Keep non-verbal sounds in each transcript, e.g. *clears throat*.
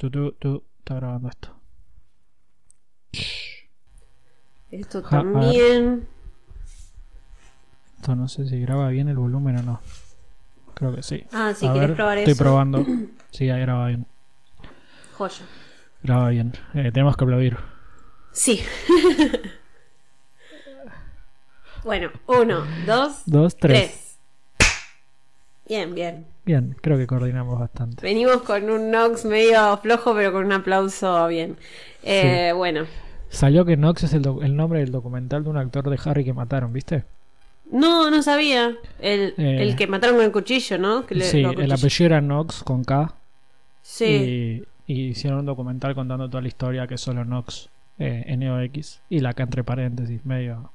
Tú, tú, tú, está grabando esto. Esto también. Esto no sé si graba bien el volumen o no. Creo que sí. Ah, si A quieres ver, probar estoy eso. probando. *clears throat* Sí, ahí graba bien. Joya. Graba bien. Eh, tenemos que aplaudir. Sí. *laughs* bueno, uno, dos, Dos, tres. tres. Bien, bien. Bien, creo que coordinamos bastante. Venimos con un Nox medio flojo, pero con un aplauso bien. Eh, Bueno. Salió que Nox es el, nombre del documental de un actor de Harry que mataron, ¿viste? No, no sabía. El, Eh. el que mataron con el cuchillo, ¿no? Que le- sí, el apellido era Nox con K. Sí. Y, y hicieron un documental contando toda la historia que es solo Nox, eh, N-O-X. Y la K entre paréntesis, medio.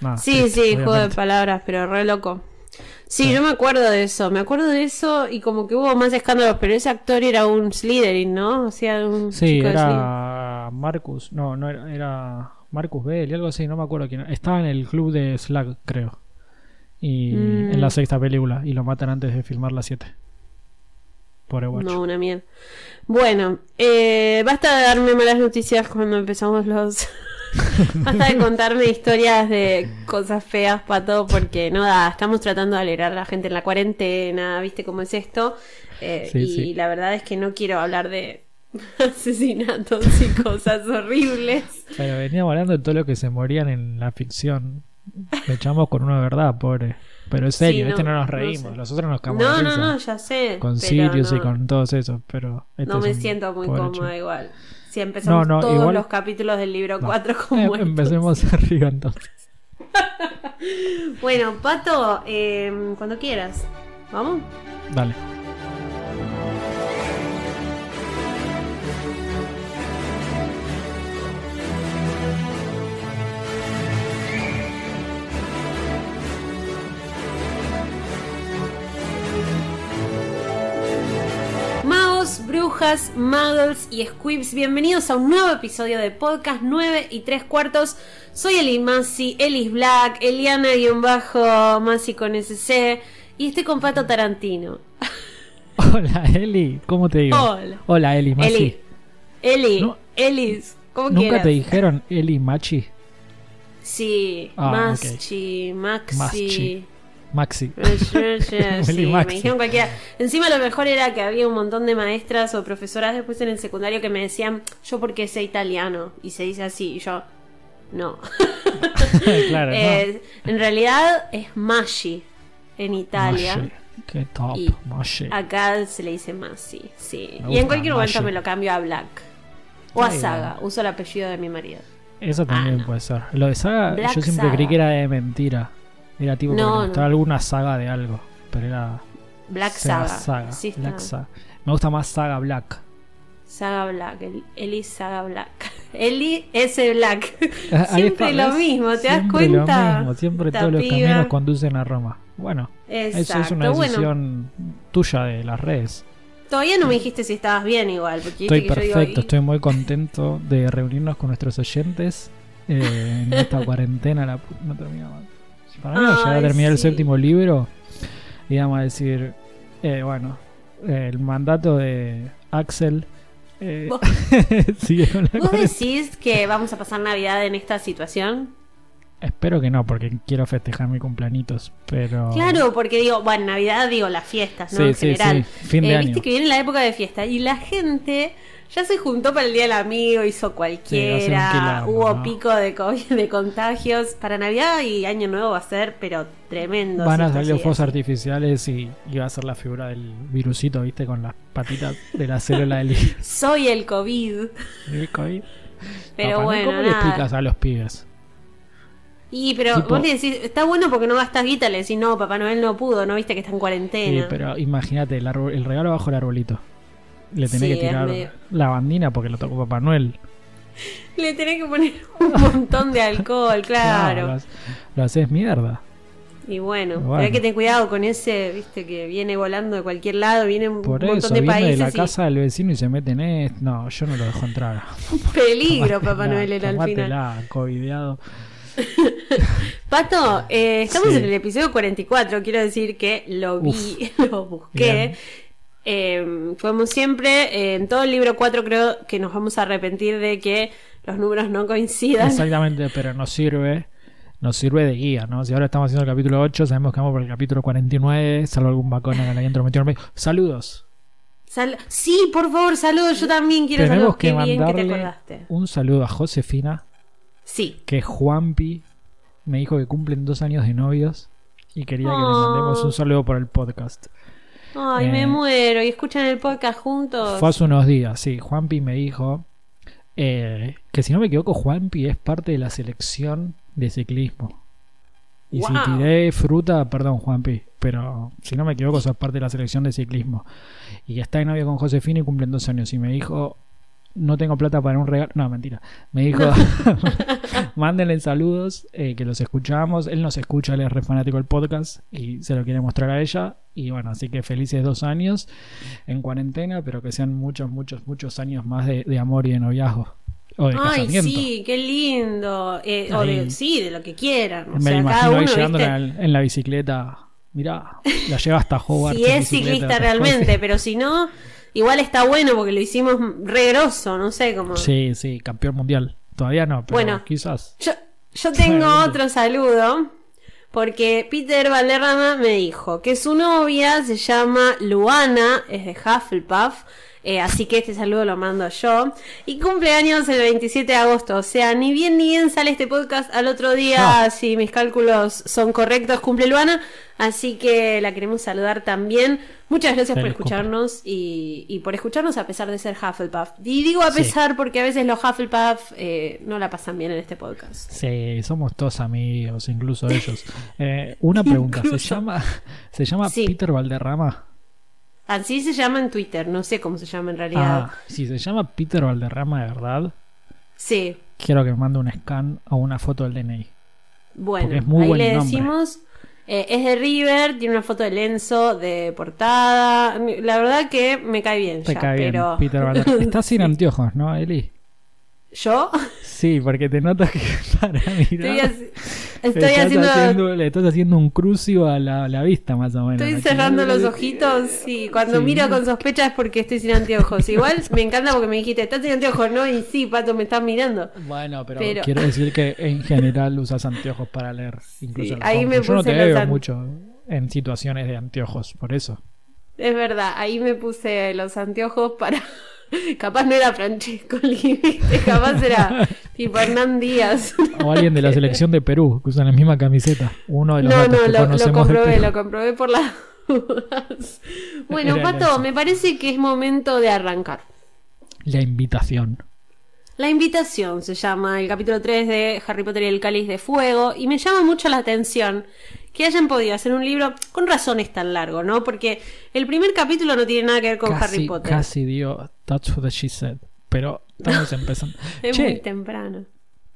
Nada, Sí, triste, sí, juego de palabras, pero re loco. Sí, Sí. yo me acuerdo de eso, me acuerdo de eso y como que hubo más escándalos, pero ese actor era un Slytherin, ¿no? O sea, un Sí, chico de era Marcus. No, no era, era Marcus Bell y algo así, no me acuerdo quién. era. Estaba en el club de Slag, creo. Y Mm. en la sexta película. Y lo matan antes de filmar la 7. Pobre guacho. No, una mierda. Bueno, eh, basta de darme malas noticias cuando empezamos los... *laughs* basta de contarme historias de cosas feas, pato, porque no da, estamos tratando de alegrar a la gente en la cuarentena, ¿viste cómo es esto? Eh, Sí, y sí. la verdad es que no quiero hablar de *laughs* asesinatos y cosas horribles. Pero veníamos hablando de todo lo que se morían en la ficción. Le echamos con una verdad, pobre. Pero es serio, Sí, este no, no nos no reímos. sé. Los otros nos cagamos No, no, no, ya sé. Con Sirius y no. con todos esos, pero... este No me siento muy cómoda igual. Si empezamos No, no, todos igual- los capítulos del libro No. 4 *laughs* con Em- muertos. Empecemos *laughs* arriba entonces. Bueno, Pato, eh, cuando quieras. ¿Vamos? Dale. Brujas, muggles y squibs, bienvenidos a un nuevo episodio de podcast 9 y 3 cuartos. Soy Eli Masi, Elis Black, Eliana-Masi con SC y estoy con Pato Tarantino. *laughs* Hola, Eli. ¿Cómo te digo? Hola. Hola, Eli. Machi. Eli, Eli, No. Elis, ¿cómo ¿Nunca quieras? te dijeron Eli Machi? Sí, Ah, Maschi, Maxi. Maschi. Maxi. *laughs* sí, Eli me Maxi. dijeron cualquiera. Encima lo mejor era que había un montón de maestras o profesoras después en el secundario que me decían, yo porque sé italiano y se dice así, y yo, no. *laughs* claro, *laughs* ¿no? Eh, En realidad es Maggi en Italia. Qué top, Y Machi. Acá se le dice Masi, sí. Me y en cualquier momento Maggi. me lo cambio a Black. O a. Saga, uso el apellido de mi marido. Eso también Ah, no. puede ser. Lo de saga, Black yo siempre Saga. creí que era de mentira. Era tipo No, porque me no. gustaba alguna saga de algo. Pero era Black Saga. Sí, está. Black Saga. Me gusta más Saga Black. Saga Black, el- Eli Saga Black. *laughs* Eli S Black. *laughs* Siempre lo mismo, ¿te das Siempre cuenta? Lo mismo. Siempre Esta todos los caminos conducen a Roma. Bueno, Exacto. eso es una bueno, decisión tuya de las redes. todavía no me dijiste si estabas bien igual. Porque Estoy que yo perfecto, digo, "Y- estoy muy contento de reunirnos con nuestros oyentes eh, en esta *laughs* cuarentena. La no termina mal. Si para mí no llegar a terminar el séptimo libro, íbamos a decir, eh, bueno, el mandato de Axel eh, ¿Vos- *laughs* ¿Vos decís que vamos a pasar Navidad en esta situación? Espero que no, porque quiero festejar mi cumpleaños, pero... Claro, porque digo, bueno, Navidad digo las fiestas, ¿no? Sí, en sí, general. sí, fin de Eh, año. Viste que viene la época de fiesta y la gente ya se juntó para el Día del Amigo, hizo cualquiera, Sí, quilombo, hubo ¿no? pico de COVID, de contagios. Para Navidad y Año Nuevo va a ser, pero tremendo. Van a salir los fuegos artificiales y, y va a ser la figura del virusito, ¿viste? Con las patitas de la célula del *laughs* Soy el COVID. del COVID. Pero bueno, ¿Cómo le explicas a los pibes? Y pero Tipo- vos le decís, está bueno porque no gastas guita, le decís, no, Papá Noel no pudo, no viste que está en Sí, cuarentena. pero imagínate, el, el regalo bajo el arbolito. Le tenés Sí, que tirar medio- la bandina porque lo tocó Papá Noel. *laughs* Le tenés que poner un montón de alcohol, *laughs* claro. lo, haces- lo haces mierda. Y bueno, Bueno. hay que tener cuidado con ese, viste, que viene volando de cualquier lado, viene un Por montón eso, de viene de la y casa del vecino y se mete en esto. No, yo no lo dejo entrar. *laughs* peligro, Papá Noel era al final. covideado. Pato, eh, estamos Sí. en el episodio 44, quiero decir que lo vi, lo busqué. Bien. Eh, como siempre, en todo el libro 4 creo que nos vamos a arrepentir de que los números no coincidan. Exactamente, pero nos sirve. Nos sirve de guía, ¿no? Si ahora estamos haciendo el capítulo 8, sabemos que vamos por el capítulo 49, salvo algún bacón que le haya metido en medio. Saludos. Sal- sí, por favor, saludos. Yo también quiero Tenemos saludos. que Qué bien que te acordaste. un saludo a Josefina, Sí. que Juanpi me dijo que cumplen dos años de novios y quería que le mandemos un saludo por el podcast. Ay, Eh, me muero. ¿Y escuchan el podcast juntos? Fue hace unos días, sí. Juanpi me dijo eh, que si no me equivoco, Juanpi es parte de la selección de ciclismo. Y si tiré fruta, perdón, Juanpi, pero si no me equivoco, sos parte de la selección de ciclismo. Y está en novia con Josefina y cumplen dos años. Y me dijo, no tengo plata para un regalo. No, mentira. Me dijo, *laughs* mándenle saludos, eh, que los escuchamos. Él nos escucha, él es re fanático del podcast y se lo quiere mostrar a ella. Y bueno, así que felices dos años en cuarentena, pero que sean muchos, muchos, muchos años más de, de amor y de noviazgo. O de Ay, sí, qué lindo. Eh, o de, sí, de lo que quieran. O Me sea, cada imagino ahí uno, en, la, en la bicicleta. Mirá, la lleva hasta Hogwarts. *laughs* Si es ciclista realmente, pero si no, igual está bueno porque lo hicimos re grosso, no sé cómo. Sí, sí, campeón mundial. Todavía no, pero Bueno. quizás. Yo, yo *laughs* tengo otro saludo porque Peter Valderrama me dijo que su novia se llama Luana, es de Hufflepuff. Eh, así que este saludo lo mando yo. Y cumpleaños el 27 de agosto. O sea, ni bien ni bien sale este podcast al otro día, si mis cálculos son correctos, cumple Luana. Así que la queremos saludar también. Muchas gracias por Feliz escucharnos y, y por escucharnos a pesar de ser Hufflepuff. Y digo a Sí. pesar porque a veces los Hufflepuff eh, no la pasan bien en este podcast. Sí, somos todos amigos, incluso ellos. Eh, una pregunta, ¿se llama, ¿se llama Sí. Peter Valderrama? Así se llama en Twitter, no sé cómo se llama en realidad. Ah, si se llama Peter Valderrama de verdad, Sí, quiero que me mande un scan o una foto del DNI. bueno, Porque es muy ahí buen le nombre. decimos. eh, es de River, tiene una foto de Lenzo de portada. La verdad que me cae bien. Te ya, cae bien. Peter Valderrama. *laughs* Estás sin anteojos, ¿no, Eli? ¿Yo? Sí, porque te notas que *laughs* para mirar. estoy estás haciendo. le estás haciendo un crucio a la, la vista, más o menos. Estoy cerrando los ojitos y cuando Sí. miro con sospecha es porque estoy sin anteojos. Igual me encanta porque me dijiste, ¿estás sin anteojos? No, y sí, Pato, me estás mirando. Bueno, pero, Pero- quiero decir que en general usas anteojos para leer. *laughs* Incluso Sí, ahí me Yo no puse te los veo an- mucho en situaciones de anteojos, por eso. Es verdad, ahí me puse los anteojos para. Capaz no era Francesco Liviste, capaz era tipo Hernán Díaz. O alguien de la selección de Perú que usan la misma camiseta. Uno de los No, no, que lo, comprobé, lo comprobé por las dudas. Bueno, Era Pato, me parece que es momento de arrancar. La invitación. La invitación se llama el capítulo 3 de Harry Potter y el Cáliz de Fuego y me llama mucho la atención que hayan podido hacer un libro con razones tan largo, ¿no? Porque el primer capítulo no tiene nada que ver con casi, Harry Potter. Casi dio That's what she said. Pero estamos empezando. *laughs* Es Che, muy temprano.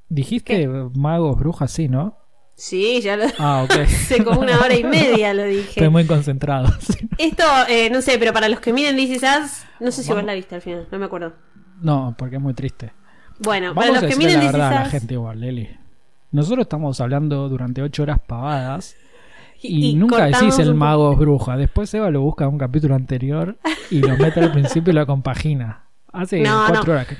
dijiste magos, brujas, sí, ¿no? Sí, ya lo Ah, ok. *laughs* hace como una hora y media lo *laughs* dije. Estoy muy concentrado. sí. Esto, eh, no sé, pero para los que miren This Is Us, no sé si vos la viste al final, no me acuerdo. No, porque es muy triste. Bueno, Vamos a para los que decirle miren la This verdad a la gente igual, Leli. Nosotros estamos hablando durante ocho horas pavadas y, y nunca decís el mago es bruja. Después Eva lo busca en un capítulo anterior y lo mete al principio y lo compagina. Hace No, cuatro no. horas que...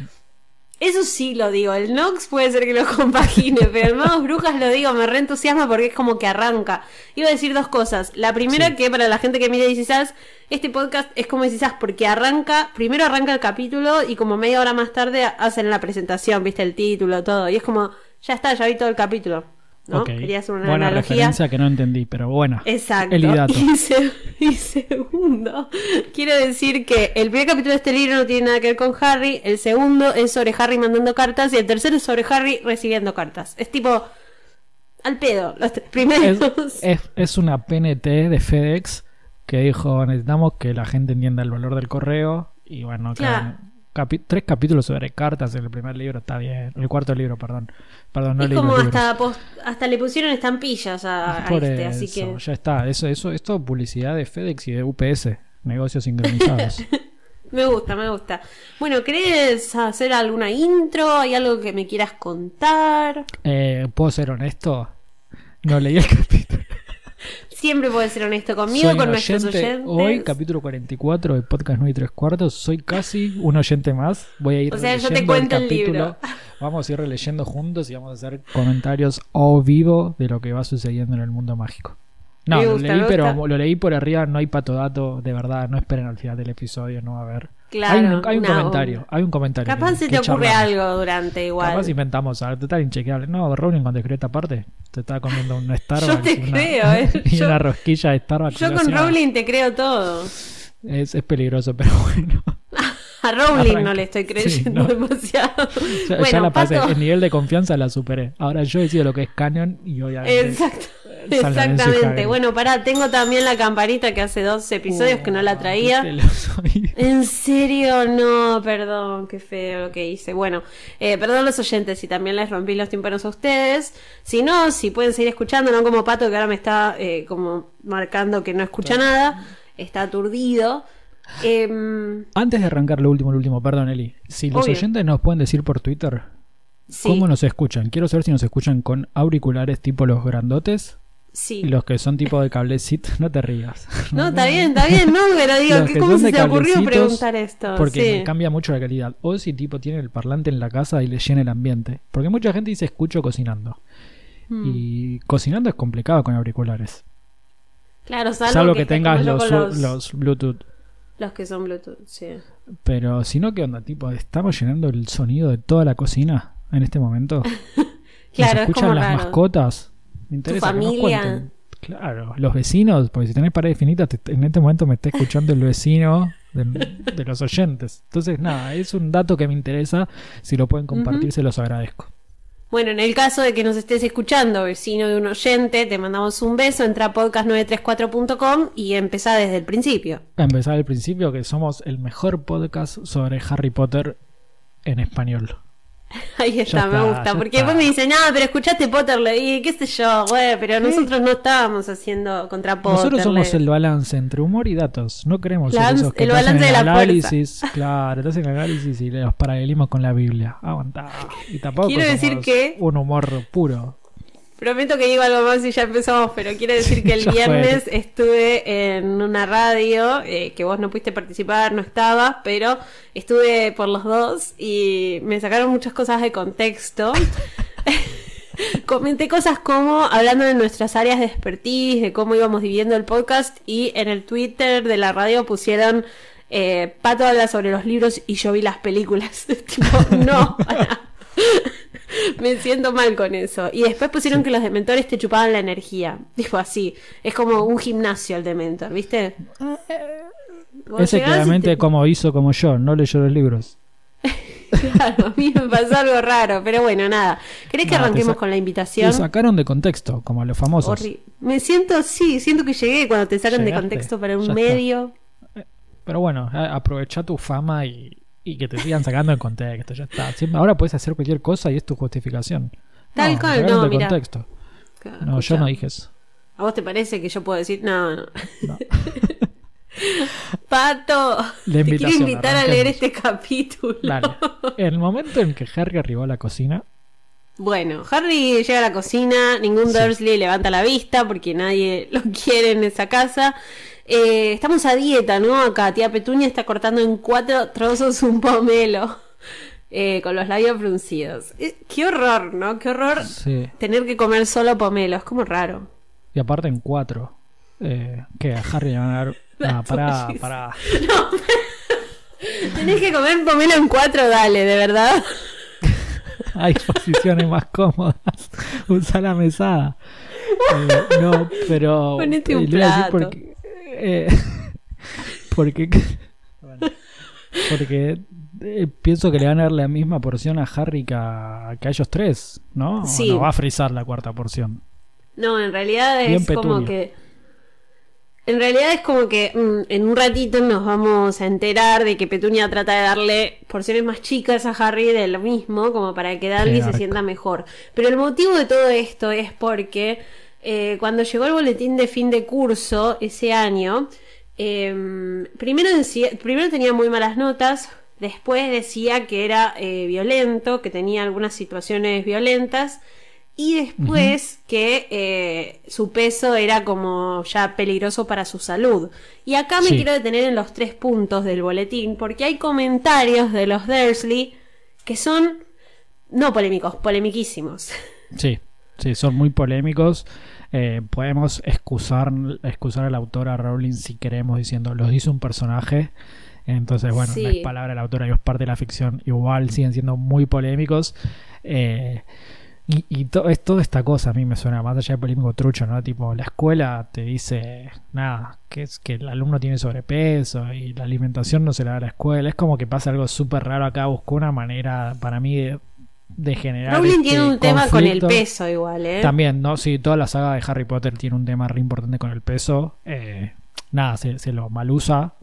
Eso sí lo digo, el Nox puede ser que lo compagine, pero el Magos Brujas lo digo, me reentusiasma porque es como que arranca. Iba a decir dos cosas. La primera, Sí. que para la gente que Is Us, este podcast es como Us porque arranca, primero arranca el capítulo y como media hora más tarde hacen la presentación, viste el título, todo. Y es como, ya está, ya vi todo el capítulo. ¿No? Ok. Quería hacer una Buena analogía. referencia que no entendí, pero bueno. Exacto. El. Y, se- y segundo, quiero decir que el primer capítulo de este libro no tiene nada que ver con Harry, el segundo es sobre Harry mandando cartas y el tercero es sobre Harry recibiendo cartas. Es tipo al pedo, los Es, primeros. es- es una PNT de FedEx que dijo necesitamos que la gente entienda el valor del correo y bueno, Claro. Capi- tres capítulos sobre cartas en el primer libro está bien, el cuarto libro, perdón. Perdón, no es como hasta, hasta le pusieron estampillas a, este, así eso, que ya está. Eso, eso, esto es publicidad de FedEx y de UPS, negocios sincronizados. *laughs* me gusta, me gusta. Bueno, ¿querés hacer alguna intro? ¿Hay algo que me quieras contar? Eh, ¿Puedo ser honesto? No leí el *laughs* capítulo. Siempre puedes ser honesto conmigo, Soy con nuestros oyente. oyentes. Hoy, capítulo 44 de Podcast 9 y 3 cuartos. Soy casi un oyente más. Voy a ir O sea, yo te releyendo cuento el capítulo. libro. Vamos a ir releyendo juntos y vamos a hacer comentarios o vivo de lo que va sucediendo en el mundo mágico. No, lo leí, pero lo leí por arriba, no hay patodato, de verdad, no esperen al final del episodio, no va a haber. Claro, hay un, hay un una comentario, hay un comentario. Capaz que- se te ocurre charlamos. algo durante igual. Capaz inventamos, algo total inchequeable. No, Rowling cuando escribió esta parte, te estaba comiendo un Starbucks. te y una, creo, eh. *laughs* y Yo- una rosquilla de Starbucks. Yo con. Rowling te creo todo. Es, es peligroso, *laughs* pero bueno. *laughs* A Rowling Arranca. no le estoy Sí, creyendo no. demasiado. Ya, bueno, ya la pasé, Pato- el nivel de confianza la superé. Ahora yo decido lo que es canon y obviamente. Exacto. Exactamente. Bueno, pará, tengo también la campanita que hace dos episodios que no la traía. Los oídos. *laughs* En serio, no, perdón, qué feo lo que hice. Bueno, eh, perdón los oyentes si también les rompí los tímpanos a ustedes. Si no, si pueden seguir escuchando, no como Pato que ahora me está eh, como marcando que no escucha nada, está aturdido. Em, Antes de arrancar lo último, lo último, perdón, Eli. Si los Obvio. oyentes nos pueden decir por Twitter sí, cómo nos escuchan. Quiero saber si nos escuchan con auriculares tipo los grandotes sí. los que son tipo de cablecito. *laughs* No te rías. *laughs* No, está bien, está bien, no, pero digo, que ¿cómo se te ocurrió preguntar esto? Porque Sí. cambia mucho la calidad. O si tipo tiene el parlante en la casa y le llena el ambiente. Porque mucha gente dice escucho cocinando. Mm. Y cocinando es complicado con auriculares. Claro, salvo, Salvo que, tengas los, con los, los Bluetooth. los que son Bluetooth, sí. Pero si no, ¿qué onda? Tipo, estamos llenando el sonido de toda la cocina en este momento. *laughs* Claro, ¿Nos es escuchan como las raro. mascotas? Me interesa que nos familia? Claro, los vecinos, porque si tenés paredes finitas, te- en este momento me está escuchando el vecino de, de los oyentes. Entonces, nada, es un dato que me interesa. Si lo pueden compartir, se los agradezco. Bueno, en el caso de que nos estés escuchando, vecino de un oyente, te mandamos un beso, entra a podcast934.com y empezá desde el principio. A empezar al principio, que somos el mejor podcast sobre Harry Potter en español. *laughs* Ahí está, me gusta. Porque está. después me dicen, nada, pero escuchaste Potterley, y qué sé yo, güey, pero nosotros no estábamos haciendo contra Potterley. Nosotros somos el balance entre humor y datos. No queremos ser esos que el te hacen balance de el la análisis. Claro, te hacen el análisis y los paralelismos con la Biblia. Aguantá. Y tampoco Quiero decir que- un humor puro. Prometo que digo algo más y ya empezamos, pero quiero decir que el *laughs* fue. viernes estuve en una radio, eh, que vos no pudiste participar, no estabas, pero estuve por los dos y me sacaron muchas cosas de contexto. *laughs* Comenté cosas como hablando de nuestras áreas de expertise, de cómo íbamos dividiendo el podcast y en el Twitter de la radio pusieron eh, Pato habla sobre los libros y yo vi las películas. *laughs* tipo, no. *laughs* Me siento mal con eso. Y después pusieron que los dementores te chupaban la energía. Dijo así. Es como un gimnasio el dementor, ¿viste? Vos Ese claramente te- como hizo como yo, no leyó los libros. *laughs* Claro, a mí me pasó algo raro. Pero bueno, nada. ¿Querés que Nada, te arranquemos con la Te invitación? sacaron de contexto, como a los famosos. Horri- Me siento, sí, siento que llegué cuando te sacan de contexto para un está. medio. Pero bueno, aprovecha tu fama y, y que te sigan sacando de contexto. Ya está. Siempre- ahora puedes hacer cualquier cosa y es tu justificación. Tal no, cual, no, contexto. Claro, No, yo no dije eso. ¿A vos te parece que yo puedo decir? No, no. No. *laughs* Pato, te quiero invitar a leer este capítulo. Dale. En el momento en que Harry arribó a la cocina, Bueno, Harry llega a la cocina, ningún Sí. Dursley levanta la vista porque nadie *laughs* lo quiere en esa casa. Eh, estamos a dieta, ¿no? Acá tía Petunia está cortando en cuatro trozos un pomelo *laughs* eh, con los labios fruncidos. Eh, qué horror, ¿no? Qué horror sí. tener que comer solo pomelo, es como raro. Y aparte en cuatro. Eh, que a Harry le van a dar. *laughs* Ah, pará, pará. *laughs* Tenés que comer pomelo en cuatro, dale, de verdad. Hay posiciones más cómodas. Usa la mesada. Eh, no, pero. Ponete un eh, plato. Porque. Eh, *laughs* porque. bueno, porque. eh, pienso que le van a dar la misma porción a Harry que a, que a ellos tres, ¿no? ¿O Sí. no va a frizar la cuarta porción. No, en realidad Bien es como Petunia. que. En realidad es como que mm, en un ratito nos vamos a enterar de que Petunia trata de darle porciones más chicas a Harry de lo mismo, como para que Dudley se sienta mejor. Pero el motivo de todo esto es porque eh, cuando llegó el boletín de fin de curso ese año, eh, primero, decía, primero tenía muy malas notas, después decía que era eh, violento, que tenía algunas situaciones violentas. y después que eh, su peso era como ya peligroso para su salud. Y acá me Sí. quiero detener en los tres puntos del boletín, porque hay comentarios de los Dursley que son no polémicos, polemiquísimos. Sí, sí, son muy polémicos. Eh, podemos excusar, excusar al autor a Rowling si queremos diciendo, los hizo un personaje. Entonces, bueno, Sí. no es palabra de la autora, es parte de la ficción. Igual siguen siendo muy polémicos. Eh, y y to- es toda esta cosa a mí me suena más allá de polémico trucho, ¿no? Tipo, la escuela te dice, nada, que es que el alumno tiene sobrepeso y la alimentación no se la da a la escuela. Es como que pasa algo súper raro acá. Buscó una manera para mí de, de generar. Rowling este tiene un tema con el peso igual, ¿eh? También, ¿no? Sí, toda la saga de Harry Potter tiene un tema re importante con el peso. Eh, nada, se, se lo malusa.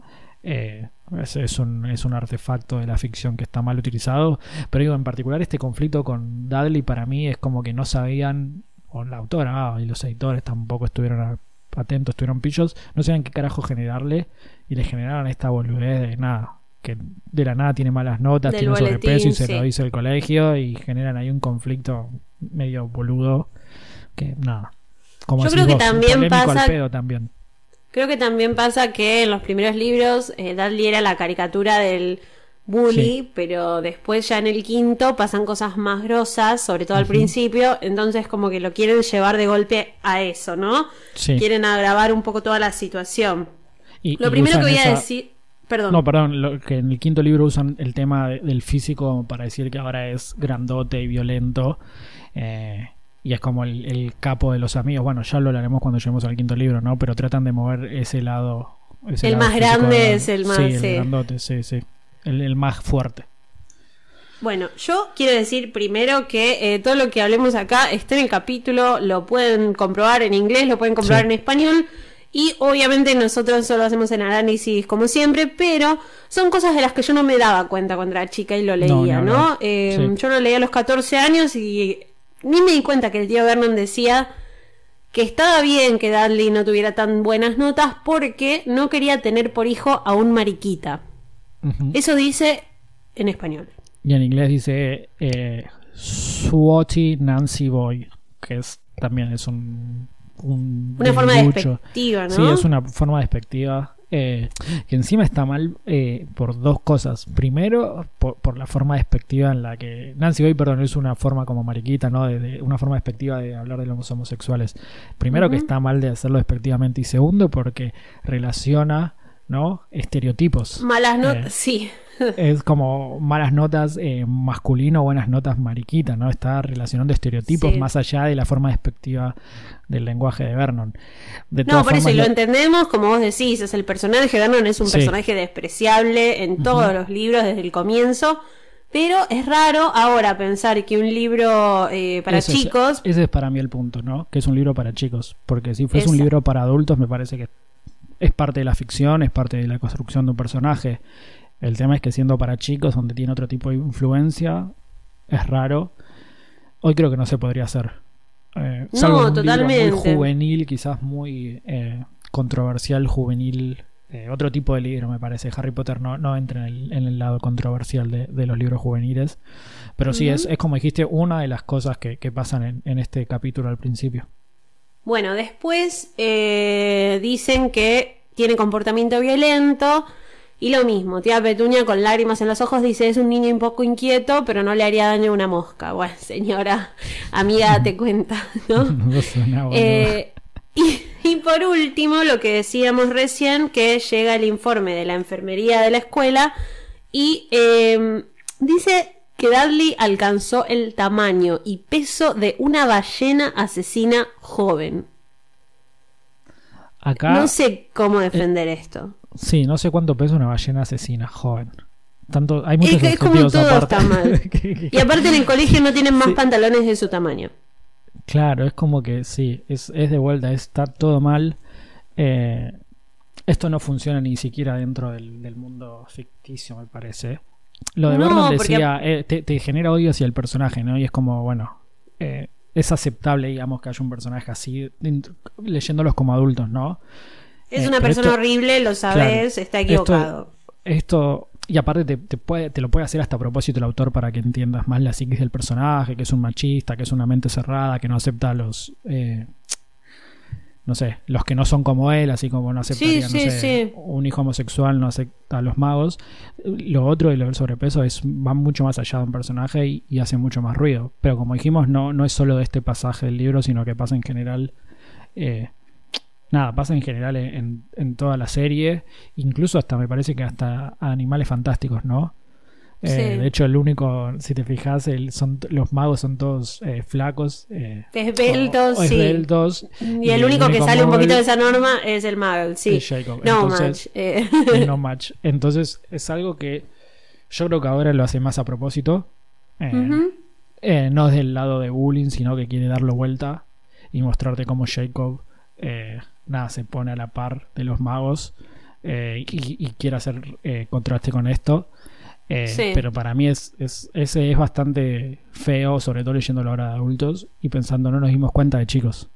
Eh, es, es un, es un artefacto de la ficción que está mal utilizado. Pero digo, en particular este conflicto con Dudley para mí es como que no sabían, o la autora ah, y los editores tampoco estuvieron atentos, estuvieron pillos, no sabían qué carajo generarle y le generaron esta boludez de nada. Que de la nada tiene malas notas, Del tiene sobrepeso y boletín, se sí. lo dice el colegio y generan ahí un conflicto medio boludo que nada. Como Yo creo que también pasa- pedo también. Creo que también pasa que en los primeros libros eh, Dudley era la caricatura del bully, Sí. pero después ya en el quinto pasan cosas más grosas, sobre todo al principio, entonces como que lo quieren llevar de golpe a eso, ¿no? Sí. Quieren agravar un poco toda la situación. Y- Lo y primero que voy a decir, perdón, No, perdón, lo- que en el quinto libro usan el tema de- del físico para decir que ahora es grandote y violento. eh, y es como el, el capo de los amigos. Bueno, ya lo hablaremos cuando lleguemos al quinto libro, ¿no? Pero tratan de mover ese lado. ese El lado más grande de- es el más- Sí, el sí. grandote, sí, sí. El, el más fuerte. Bueno, yo quiero decir primero que eh, todo lo que hablemos acá está en el capítulo, lo pueden comprobar en inglés, lo pueden comprobar Sí. en español y obviamente nosotros solo hacemos el análisis como siempre, pero son cosas de las que yo no me daba cuenta cuando era chica y lo No, leía, ni ¿no? hablar. Eh, Sí. Yo lo leía a los 14 años y ni me di cuenta que el tío Vernon decía que estaba bien que Dudley no tuviera tan buenas notas porque no quería tener por hijo a un mariquita. Eso dice en español. Y en inglés dice eh, Swati Nancy Boy, que es también es un, un Una forma debilucho. despectiva, ¿no? Sí, es una forma despectiva. eh, que encima está mal eh, por dos cosas. Primero, por, por la forma despectiva en la que. Nancy Boy, perdón, es una forma como mariquita, ¿no? De, de- una forma despectiva de hablar de los homosexuales. Primero, que está mal de hacerlo despectivamente. Y segundo, porque relaciona, ¿no? Estereotipos. Malas notas, Eh, sí. Es como malas notas eh, masculino, buenas notas mariquita, ¿no? Está relacionando estereotipos Sí. más allá de la forma despectiva del lenguaje de Vernon. De No, por eso, y lo entendemos, como vos decís, es el personaje de Vernon es un Sí. personaje despreciable en todos los libros desde el comienzo, pero es raro ahora pensar que un libro eh, para ese es- chicos, ese es para mí el punto, ¿no? Que es un libro para chicos. Porque si fuese un libro para adultos, me parece que es parte de la ficción, es parte de la construcción de un personaje. El tema es que siendo para chicos, donde tiene otro tipo de influencia, es raro. Hoy creo que no se podría hacer. Eh, No, salvo totalmente. muy juvenil, quizás muy eh, controversial, juvenil. eh, otro tipo de libro, me parece. Harry Potter no, no entra en el, en el lado controversial de, de los libros juveniles. Pero sí, es, es como dijiste, una de las cosas que, que pasan en, en este capítulo al principio. bueno, después eh, dicen que tiene comportamiento violento. Y lo mismo, tía Petunia con lágrimas en los ojos dice es un niño un poco inquieto, pero no le haría daño a una mosca. Bueno, *laughs* señora, amiga, date cuenta, ¿no? *laughs* No suena. Eh, y, y por último, lo que decíamos recién, que llega el informe de la enfermería de la escuela y eh, dice que Dudley alcanzó el tamaño y peso de una ballena asesina joven. Acá, No sé cómo defender esto. sí, no sé cuánto pesa una ballena asesina joven. Tanto, hay Es, muchos que es como todo aparte. está mal. *laughs* Y aparte en el colegio no tienen más Sí. pantalones de su tamaño. Claro, es como que sí, es, es de vuelta, está todo mal. Eh, esto no funciona ni siquiera dentro del, del mundo ficticio, me parece. Lo de No, Vernon porque- decía, eh, te, te genera odio hacia el personaje, ¿no? Y es como, bueno, eh, es aceptable, digamos, que haya un personaje así, leyéndolos como adultos, ¿no? Es Eh, una persona esto- horrible, lo sabes, claro, está esto- equivocado. Esto y aparte te, te puede, te lo puede hacer hasta a propósito el autor para que entiendas más la psiquis del personaje, que es un machista, que es una mente cerrada, que no acepta a los... eh, no sé, los que no son como él, así como no aceptaría, sí, no sé, sí. un hijo homosexual no acepta a los magos. Lo otro, y lo del sobrepeso, es va mucho más allá de un personaje y, y hace mucho más ruido. Pero como dijimos, no, no es solo de este pasaje del libro, sino que pasa en general. eh, nada, pasa en general en, en toda la serie. Incluso hasta me parece que hasta Animales Fantásticos, ¿no? Eh, Sí. De hecho, el único, si te fijas, el, son, los magos son todos eh, flacos. eh, Esbeltos, o- o sí. esbeltos, Y el único que sale un poquito de esa norma es el Muggle, sí. es Jacob. No Entonces, match. eh. no match. Entonces es algo que yo creo que ahora lo hace más a propósito. No desde el lado de bullying, sino que quiere darlo vuelta y mostrarte cómo Jacob nada, se pone a la par de los magos y, y quiere hacer contraste con esto. Eh, Sí. Pero para mí es, es, ese es bastante feo, sobre todo leyéndolo ahora de adultos y pensando, no nos dimos cuenta de chicos.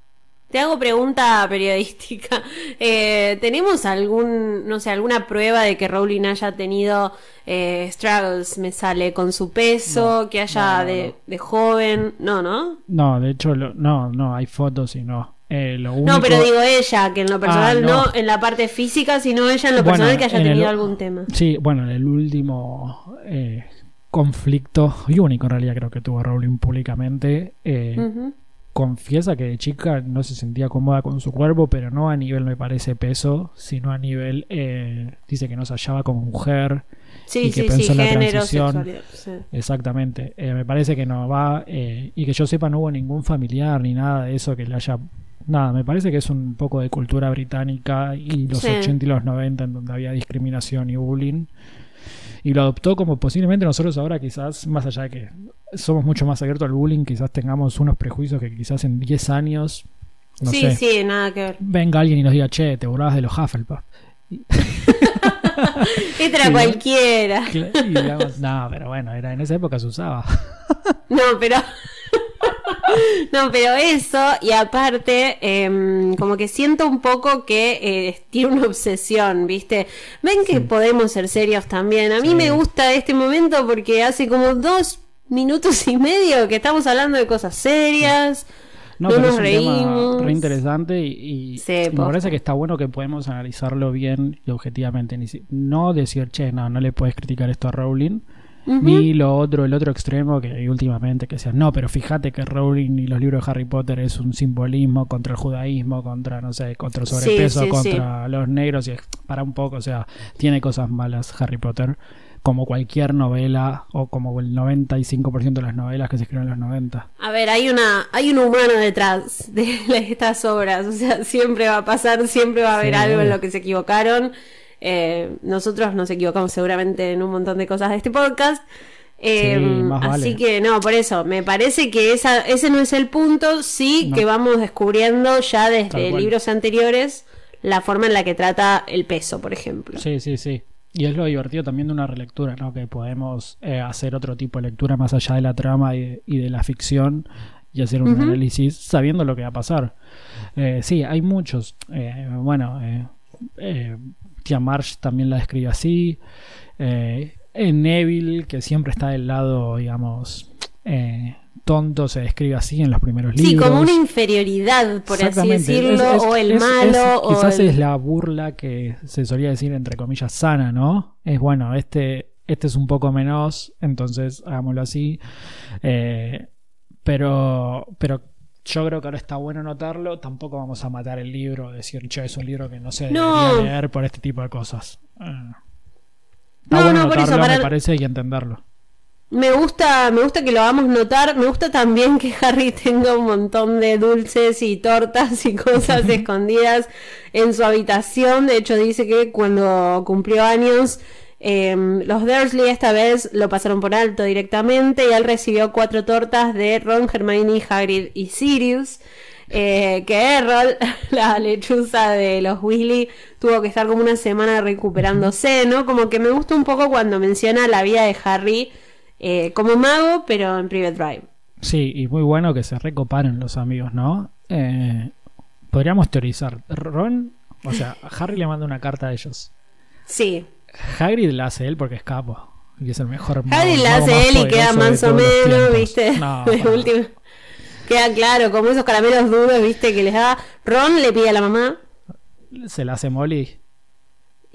Te hago pregunta periodística. *laughs* Eh, ¿Tenemos algún, no sé, alguna prueba de que Rowling haya tenido eh, struggles, me sale, con su peso, No, que haya no, no, de, de joven? No, ¿no? No, de hecho, lo- no, no, hay fotos y no. Eh, lo único, No, pero digo ella, que en lo personal Ah, no. no. en la parte física, sino ella en lo Bueno, personal que haya el- tenido algún tema. Sí, bueno, en el último eh, conflicto, y único en realidad creo que tuvo Rowling públicamente, eh, confiesa que de chica no se sentía cómoda con su cuerpo, pero no a nivel, me parece, peso, sino a nivel, eh, dice que no se hallaba como mujer. Sí, y que sí, pensó sí, en la género, transición. sexualidad. sí. Exactamente. Eh, me parece que no va, eh, y que yo sepa, no hubo ningún familiar ni nada de eso que le haya... Nada, me parece que es un poco de cultura británica y los Sí. 80 y los 90 en donde había discriminación y bullying. Y lo adoptó como posiblemente nosotros ahora quizás, más allá de que somos mucho más abiertos al bullying, quizás tengamos unos prejuicios que quizás en 10 años, no sí, sé, sí, nada que ver. venga alguien y nos diga, che, te burlabas de los Hufflepuff. *laughs* *laughs* Cualquiera. Y digamos, no, pero bueno, era, en esa época se usaba. No, pero. *laughs* No, pero eso, y aparte, em, como que siento un poco que eh, tiene una obsesión, ¿viste? Ven que podemos ser serios también. A mí Sí. me gusta este momento porque hace como dos minutos y medio que estamos hablando de cosas serias. No, No pero nos es un reímos. tema re interesante y, y Sí, me parece que está bueno que podemos analizarlo bien y objetivamente. No decir, che, no, no le puedes criticar esto a Rowling. Ni lo otro, el otro extremo que hay últimamente que sea, no, pero fíjate que Rowling y los libros de Harry Potter es un simbolismo contra el judaísmo, contra, no sé, contra el sobrepeso, sí, contra los negros, y para un poco, o sea, tiene cosas malas Harry Potter, como cualquier novela, o como el 95% de las novelas que se escriben en los 90. A ver, hay una, hay un humano detrás de *laughs* estas obras, o sea, siempre va a pasar, siempre va a haber Sí, algo en lo que se equivocaron. Eh, nosotros nos equivocamos seguramente en un montón de cosas de este podcast. Eh, Sí, así que no, por eso, me parece que esa, ese no es el punto, sí No. que vamos descubriendo ya desde libros anteriores la forma en la que trata el peso, por ejemplo. Sí, sí, sí. Y es lo divertido también de una relectura, ¿no? Que podemos eh, hacer otro tipo de lectura más allá de la trama y de, y de la ficción y hacer un análisis sabiendo lo que va a pasar. Eh, sí, hay muchos. Bueno, eh, eh, Tia Marsh también la describe así. Eh, eh, Neville, que siempre está del lado, digamos, eh, tonto, se describe así en los primeros Sí, libros. como una inferioridad, por así decirlo, Es- es- o el es- malo, es- o quizás el- es la burla que se solía decir entre comillas sana, ¿no? Es bueno, este, este es un poco menos, entonces hagámoslo así. Eh, pero, pero yo creo que ahora está bueno notarlo. Tampoco vamos a matar el libro, decir, che, es un libro que no se No. debería leer por este tipo de cosas. Eh, está No, bueno no, por eso, notarlo, para me parece, y entenderlo. Me gusta, me gusta que lo hagamos notar. Me gusta también que *laughs* Harry tenga un montón de dulces y tortas y cosas *laughs* escondidas en su habitación. De hecho, dice que cuando cumplió años, eh, los Dursley esta vez lo pasaron por alto directamente y él recibió cuatro tortas de Ron, Hermione, Hagrid y Sirius. Eh, que Errol, *laughs* la lechuza de los Weasley, tuvo que estar como una semana recuperándose, ¿no? Como que me gusta un poco cuando menciona la vida de Harry eh, como mago, pero en Private Drive. Sí, y muy bueno que se recoparan los amigos, ¿no? Eh, podríamos teorizar. Ron, o sea, Harry le manda una carta a ellos. Sí, Hagrid la hace él porque es capo. Y es el mejor Harry la hace él y queda más o menos. ¿viste? No, *laughs* última. Queda claro, como esos caramelos duros, ¿viste? Que les da. Ron le pide a la mamá. Se la hace Molly.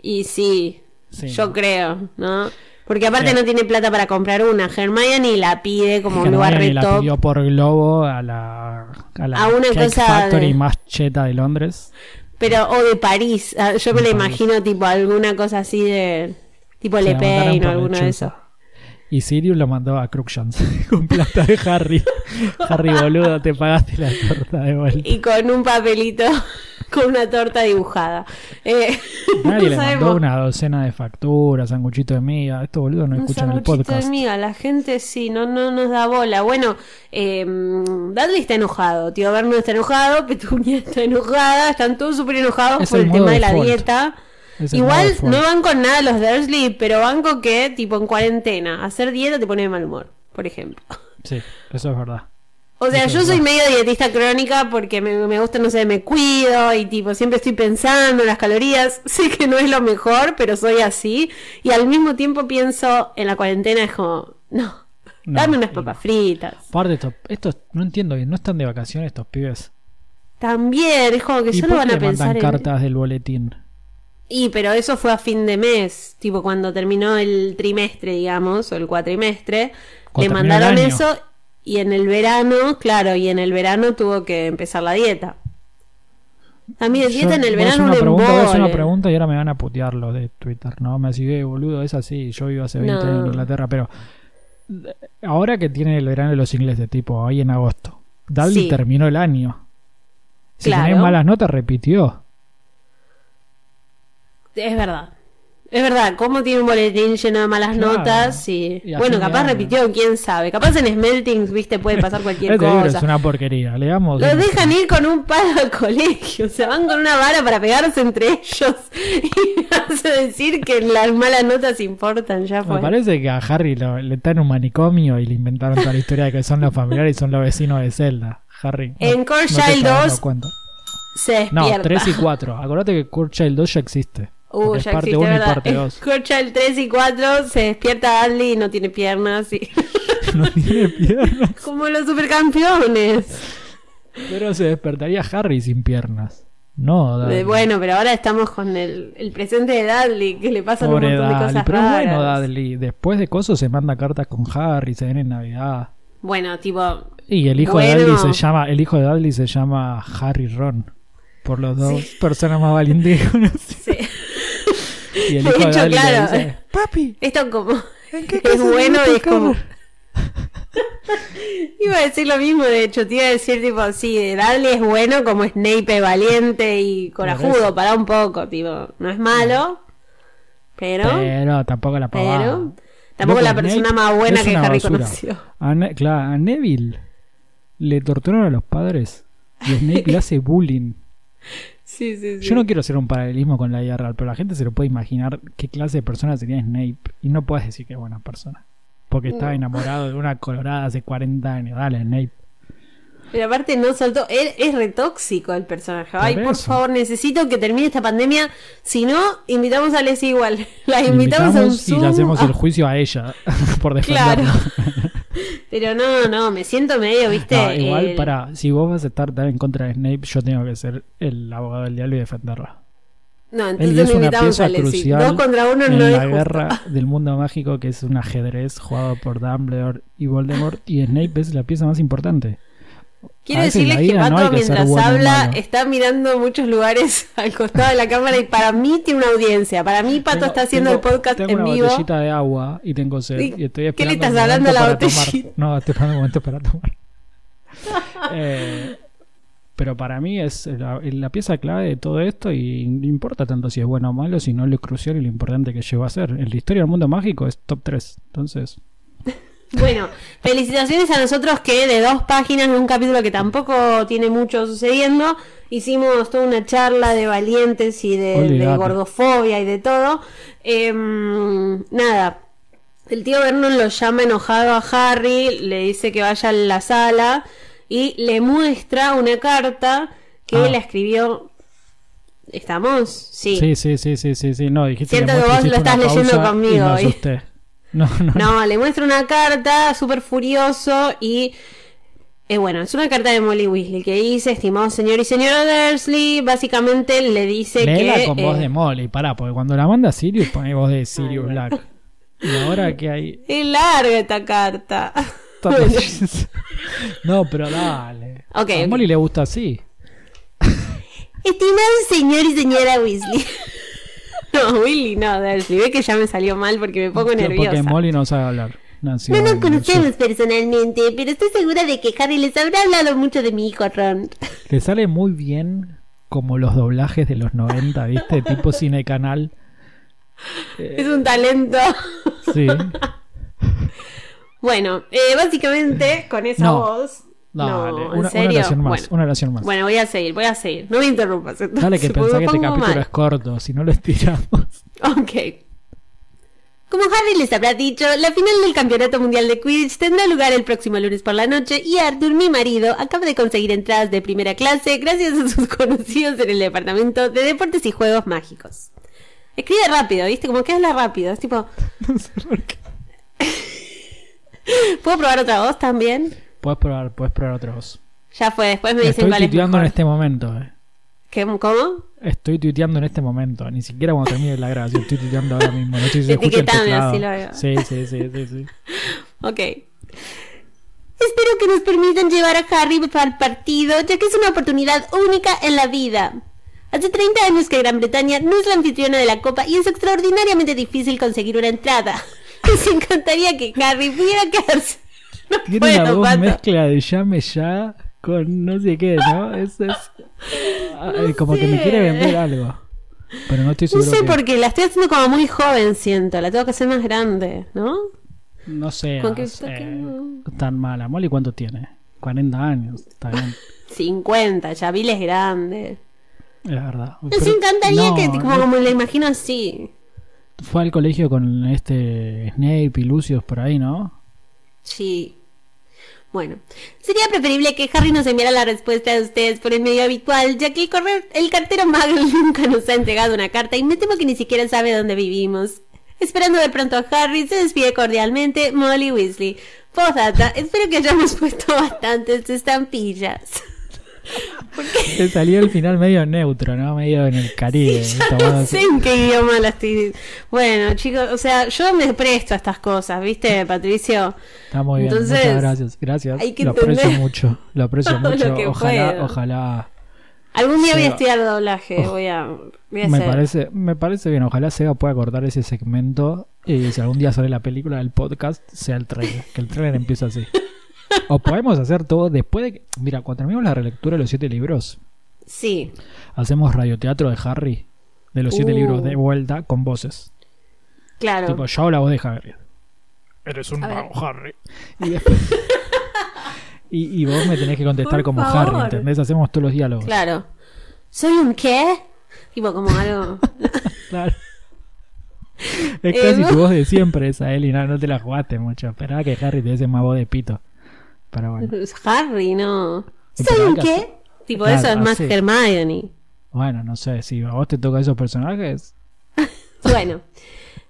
Y sí, Sí, yo creo, ¿no? Porque aparte Eh. no tiene plata para comprar una. Hermione la pide como un lugar re la pidió por globo a la, a la A una Cake cosa Factory de- más cheta de Londres. Pero, o de París. Ah, Yo me París. imagino tipo alguna cosa así de. Tipo Le Pen o por alguno de lechuza. Y Sirius lo mandó a Crookshanks *laughs* con plata de Harry. *laughs* Harry, boludo, te pagaste la torta de vuelta. Y con un papelito, *laughs* con una torta dibujada. Eh, Nadie no le sabemos. mandó una docena de facturas, sanguchito de miga. Esto, boludo, no Un escuchan el podcast. de miga, la gente sí, no, no nos da bola. Bueno, eh, Dudley está enojado, tío Vernon está enojado, Petunia está enojada, están todos súper enojados Es por el el, tema de la default. dieta. Igual no van con nada los Dursley, pero van con que, tipo en cuarentena, hacer dieta te pone de mal humor, por ejemplo. Sí, eso es verdad. O sea, Eso yo soy medio dietista crónica porque me, me gusta, no sé, me cuido y tipo siempre estoy pensando en las calorías. *laughs* Sé que no es lo mejor, pero soy así. Y al mismo tiempo pienso en la cuarentena es como, no, No, dame unas papas no. fritas. Aparte, estos, estos, no entiendo bien, no están de vacaciones estos pibes. También, es como que ¿Y solo por van qué a le mandan pensar en... cartas del boletín? Y, pero eso fue a fin de mes, tipo cuando terminó el trimestre, digamos, o el cuatrimestre, Cuando le mandaron eso y en el verano, claro, y en el verano tuvo que empezar la dieta. También dieta Yo- en el a verano una un pregunta, a hacer una pregunta y ahora me van a putear los de Twitter, ¿no? Me sigue, boludo, es así. Yo vivo hace 20 No. años en Inglaterra, pero eh, ahora que tiene el verano de los ingleses, tipo ahí en agosto, Dudley Sí. terminó el año. Si Claro. tenés malas notas, repitió. Es verdad. Es verdad, ¿cómo tiene un boletín lleno de malas Claro. notas? Y, bueno, capaz año. repitió, quién sabe. Capaz en Smeltings, viste, puede pasar cualquier *laughs* Este cosa. es una porquería. Leamos. Los dejan ir con un palo al colegio, o sea, van con una vara para pegarse entre ellos *laughs* y me hace decir que las malas notas importan, ya Me fue. parece que a Harry lo- le está en un manicomio y le inventaron toda la historia de que son los familiares y son los vecinos de Zelda. Harry. En no Core te Child estás dando 2 cuenta. Se despierta. No, 3 y 4. Acordate que Kurt Child 2 ya existe. Uh, ya parte existe, 1 y ¿verdad? parte 2. En Child 3 y 4 se despierta Dudley y no tiene piernas, y... *laughs* no tiene piernas. *laughs* como los supercampeones. Pero se despertaría Harry sin piernas. No, Dudley. Eh, Bueno, pero ahora estamos con el, el presente de Dudley, que le pasan Pobre un montón de Dudley. cosas Pero raras. bueno, Dudley. Después de cosas se manda cartas con Harry, se ven en Navidad. Bueno, tipo, Y el hijo de Bueno. Dudley se llama, el hijo de Dudley se llama Harry Ron. Por los dos personas más valientes que *laughs* conocí. sí. Y el De hijo de hecho, le claro. dice, Papi, Esto como ¿en qué *laughs* es bueno y es como tocar?" *laughs* iba a decir lo mismo de hecho te iba a decir tipo sí Dudley es bueno como Snape valiente y corajudo para un poco tipo no es malo pero Pero tampoco la pavada. pero tampoco la persona Snape más buena que Harry basura. conoció A, Ne- claro, a Neville le torturaron a los padres y Snape le hace bullying. *laughs* sí sí sí Yo no quiero hacer un paralelismo con la vida real, pero la gente se lo puede imaginar qué clase de persona sería Snape. Y no puedes decir que es buena persona. Porque estaba enamorado de una colorada hace 40 años. Dale, Snape. pero aparte no soltó él es retóxico el personaje ay Por favor necesito que termine esta pandemia si no invitamos a Leslie igual *laughs* la invitamos, a un invitamos y Zoom le hacemos Ah, el juicio a ella *laughs* por Claro. *laughs* Pero no, no, me siento medio, viste. No, igual, el- para, si vos vas a estar tan en contra de Snape, yo tengo que ser el abogado del diablo y defenderla. No, entonces es no una a pieza Leslie. crucial Dos contra uno en no es la justo. guerra del mundo mágico que es un ajedrez jugado por Dumbledore y Voldemort y Snape es la pieza más importante. Quiero decirles que no Pato mientras bueno habla está mirando muchos lugares *laughs* al costado de la cámara y para mí tiene una audiencia. Para mí Pato Tengo- está haciendo tengo- el podcast tengo en una vivo. botellita de agua y tengo sed ¿Y estoy qué le estás hablando a la botellita? tomar. No, estoy esperando un momento para tomar. *laughs* Eh, pero para mí es la, la pieza clave de todo esto y no importa tanto si es bueno o malo, sino lo crucial y lo importante que llegó a ser. En la historia del mundo mágico es top 3. Entonces, Bueno, felicitaciones a nosotros que de dos páginas de un capítulo que tampoco tiene mucho sucediendo, hicimos toda una charla de valientes y de, gordofobia y de todo. Em, nada, el tío Vernon lo llama enojado a Harry, le dice que vaya a la sala y le muestra una carta que Ah. la escribió ¿Estamos? Sí. Sí, sí, sí, sí, sí, sí. No, dijiste Siento que vos lo estás leyendo conmigo, Y me ¿eh? asusté. No, no, no. No, le muestro una carta súper furioso y... eh, bueno, es una carta de Molly Weasley que dice, estimado señor y señora Dursley, básicamente le dice Léela que... con voz eh, de Molly, pará, porque cuando la manda Sirius pone voz de Sirius Black. Y ahora que hay. *laughs* Es larga esta carta. *laughs* *laughs* No, pero dale. A. Molly le gusta así. Estimado señor y señora Weasley. *laughs* No, Weasley no, Dursley. Ve que ya me salió mal porque me pongo nerviosa. Porque Molly no sabe hablar. No nos en el conocemos personalmente, pero estoy segura de que Harry les habrá hablado mucho de mi hijo Ron. *laughs* Le sale muy bien como los doblajes de los 90, ¿viste? *laughs* tipo cine canal. Es un talento. Sí. Bueno, eh, básicamente con esa No. voz. Dale, no, ¿en una, una serio? oración más. Bueno, una oración más. bueno, voy a seguir, voy a seguir. No me interrumpas. entonces, Dale que pensá que este capítulo mal. es corto, si no lo estiramos. *laughs* Ok. Como Harry les habrá dicho, la final del Campeonato Mundial de Quidditch tendrá lugar el próximo lunes por la noche y Arthur, mi marido, acaba de conseguir entradas de primera clase gracias a sus *laughs* conocidos en el Departamento de Deportes y Juegos Mágicos. Escribe rápido, ¿viste? Como que habla rápido. Es tipo, *laughs* No sé por qué. ¿puedo probar otra voz también? Puedes probar, puedes probar otra voz. Ya fue, después me dicen Estoy cuál es tuiteando mejor. en este momento, eh. ¿Qué- ¿Cómo? Estoy tuiteando en este momento, ni siquiera cuando termine la grabación, estoy tuiteando ahora mismo. No sé si se escucha el Etiquetame, teclado. así lo veo. Sí, sí, sí, sí, sí. *laughs* Ok. Espero que nos permitan llevar a Harry al partido, ya que es una oportunidad única en la vida. Hace 30 años que Gran Bretaña no es la anfitriona de la Copa y es extraordinariamente difícil conseguir una entrada. *laughs* Nos encantaría que Harry pudiera quedarse. *laughs* No Tiene puedo, una voz Pato. mezcla de llame ya con no sé qué, ¿no? Es, es *laughs* ah, eh, como que me sé. quiere vender algo. Pero no estoy No seguro sé, que- porque la estoy haciendo como muy joven, siento. La tengo que hacer más grande, ¿no? No sé. Con eh, está no. tan mala. Molly, ¿cuánto tiene? 40 años. Está bien. *laughs* 50, ya Bill es grande. Es verdad. Nos Pero- encantaría no, que, como, no- como la imagino así. Fue al colegio con este Snape y Lucius por ahí, ¿no? Sí. Bueno, sería preferible que Harry nos enviara la respuesta a ustedes por el medio habitual, ya que el, correo, el cartero Magel *laughs* nunca nos ha entregado una carta y me temo que ni siquiera sabe dónde vivimos. Esperando de pronto a Harry, se despide cordialmente Molly Weasley. Postdata, espero que hayamos *laughs* puesto bastantes estampillas. Te salió el final medio neutro, ¿no? Medio en el Caribe. tomado No sé en qué idioma la estoy... Bueno, chicos, o sea, yo me presto a estas cosas, ¿viste, Patricio? Está muy bien. Entonces, Muchas gracias. Gracias. hay que lo aprecio mucho. Lo aprecio *laughs* lo mucho. Ojalá, puedo. ojalá. Algún día voy a Seba. estudiar doblaje, Oh, voy a, voy a Me hacer. parece, me parece bien. Ojalá Sega pueda cortar ese segmento y si algún día sale la película del podcast, sea el trailer. Que el trailer empiece así. *laughs* *laughs* O podemos hacer todo después de que. Mira, cuando terminemos la relectura de los siete libros, Sí, hacemos radioteatro de Harry. De los siete Uh. libros de vuelta con voces. claro. Tipo, yo hago la voz de Harry. Eres un mago, Harry. Y, después- *laughs* y, y vos me tenés que contestar Por como favor. Harry, ¿entendés? Hacemos todos los diálogos. Claro. ¿Soy un qué? Tipo como algo... *laughs* Claro. Es Eh, casi no. tu voz de siempre esa, Eli, no, no te la jugaste mucho. Esperaba que Harry te diese más voz de pito. Pero bueno. *laughs* Harry, no. Y ¿Soy pero un hay que qué? Tipo, Claro, eso es más así. Hermione. Bueno, no sé, si a vos te toca esos personajes. *laughs* Bueno.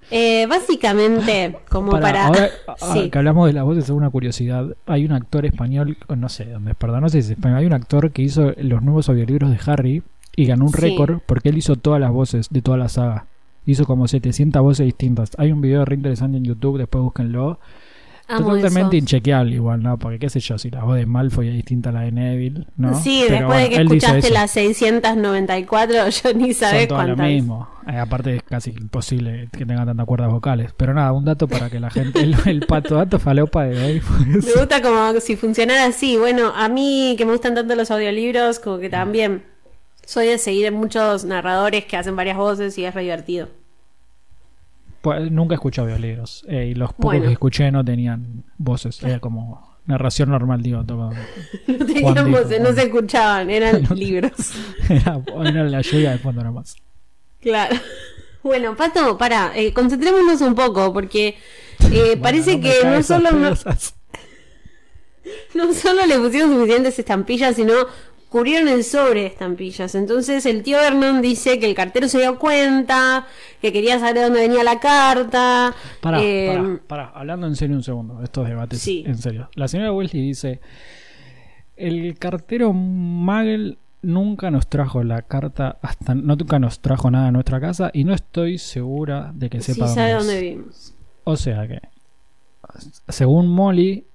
Eh, básicamente, *laughs* como para... Ahora ah, sí. que hablamos de las voces, es una curiosidad. Hay un actor español, no sé dónde perdón, no sé si es español. Hay un actor que hizo los nuevos audiolibros de Harry y ganó un Sí. récord porque él hizo todas las voces de toda la saga. Hizo como 700 voces distintas. Hay un video re interesante en YouTube, después búsquenlo. Amo Totalmente eso. inchequeable igual, ¿no? Porque qué sé yo, si la voz de Malfoy es distinta a la de Neville, ¿no? Sí, Pero después de que escuchaste las 694, *laughs* yo ni Son sabés lo cuántas. mismo. Eh, aparte es casi imposible que tenga tantas cuerdas vocales. Pero nada, un dato para que la gente... El, *laughs* el pato dato falopa de hoy fue Me gusta como si funcionara así. Bueno, a mí que me gustan tanto los audiolibros, como que también soy de seguir muchos narradores que hacen varias voces y es re divertido. Pues, nunca he escuchado audiolibros. eh, y los pocos Bueno. que escuché no tenían voces. Era como narración normal, digo. Todo. *laughs* No tenían voces, no se escuchaban, eran *laughs* No libros. *laughs* Era, era la lluvia de fondo nomás. Claro. Bueno, Pato, para, eh, concentrémonos un poco, porque eh, Bueno, parece no que no solo, no solo le pusieron suficientes estampillas, sino cubrieron el sobre estampillas. Entonces el tío Vernon dice que el cartero se dio cuenta, que quería saber de dónde venía la carta. Pará, eh, pará, pará, hablando en serio un segundo, estos debates, Sí. en serio. La señora Wesley dice, el cartero Magel nunca nos trajo la carta, hasta no nunca nos trajo nada a nuestra casa y no estoy segura de que sí sepa sabe dónde dónde es". vimos. O sea que, según Molly...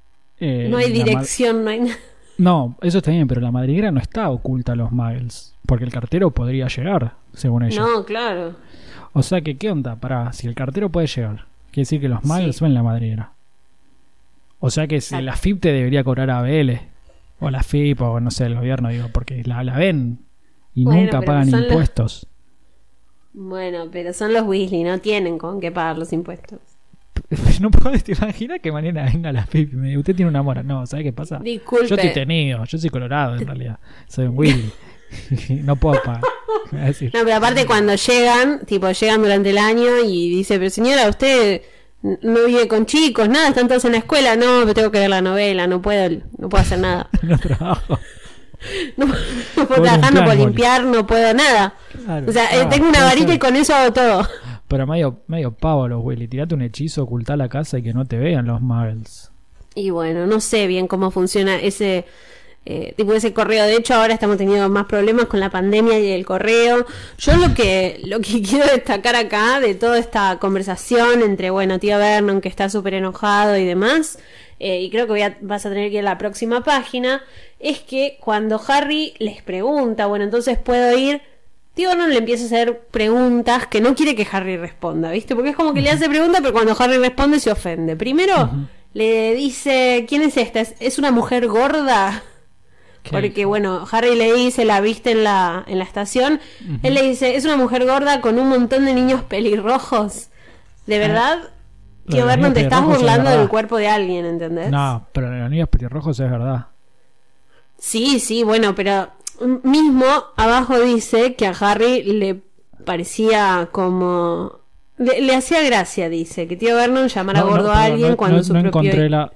eh, No hay dirección, no hay nada. No, eso está bien, pero la madriguera no está oculta a los Muggles. Porque el cartero podría llegar, según ella. No, claro. O sea que, ¿qué onda? Pará, si el cartero puede llegar, quiere decir que los Muggles Sí. ven la madriguera. O sea que si la FIP te debería cobrar a BL. O la FIP, o no sé, el gobierno, digo, porque la, la ven y Bueno, nunca pagan los- impuestos. Bueno, pero son los Weasley, no tienen con qué pagar los impuestos. *laughs* no puedes te imaginar que mañana venga la FIP y me diga, usted tiene una mora. No, ¿sabe qué pasa? Disculpe. Yo estoy tenido, yo soy colorado en realidad. Soy un Willy. *laughs* no puedo pagar. *laughs* No, pero aparte cuando llegan, tipo, llegan durante el año y dice, pero señora, usted no vive con chicos, nada, están todos en la escuela, no, pero tengo que ver la novela, no puedo, no puedo hacer nada. no trabajo. No, no puedo trabajar, no puedo limpiar, no puedo nada. Claro. O sea, eh, Ah, tengo una varita y con eso hago todo. Pero medio, medio pavo los Willy. Tirate un hechizo, ocultá la casa y que no te vean los Muggles. Y bueno, no sé bien cómo funciona ese eh, tipo ese correo. De hecho, ahora estamos teniendo más problemas con la pandemia y el correo. Yo lo que lo que *laughs* quiero destacar acá de toda esta conversación entre bueno tío Vernon que está súper enojado y demás. eh, y creo que voy a- vas a tener que ir a la próxima página. Es que cuando Harry les pregunta, bueno, entonces puedo ir. Tío Vernon le empieza a hacer preguntas que no quiere que Harry responda, ¿viste? Porque es como que le hace preguntas, pero cuando Harry responde se ofende. Primero le dice, ¿quién es esta? ¿Es, es una mujer gorda? ¿Qué Porque bueno, Harry le dice, la viste en la, en la estación. Él le dice, es una mujer gorda con un montón de niños pelirrojos. ¿De verdad? Ah, los Vernon, niños te estás es burlando del cuerpo de alguien, ¿entendés? No, pero los niños pelirrojos es verdad. Sí, sí, bueno, pero mismo abajo dice que a Harry le parecía como... Le, le hacía gracia, dice, que tío Vernon llamara No, no, gordo a alguien no- cuando no- su no propio... encontré la.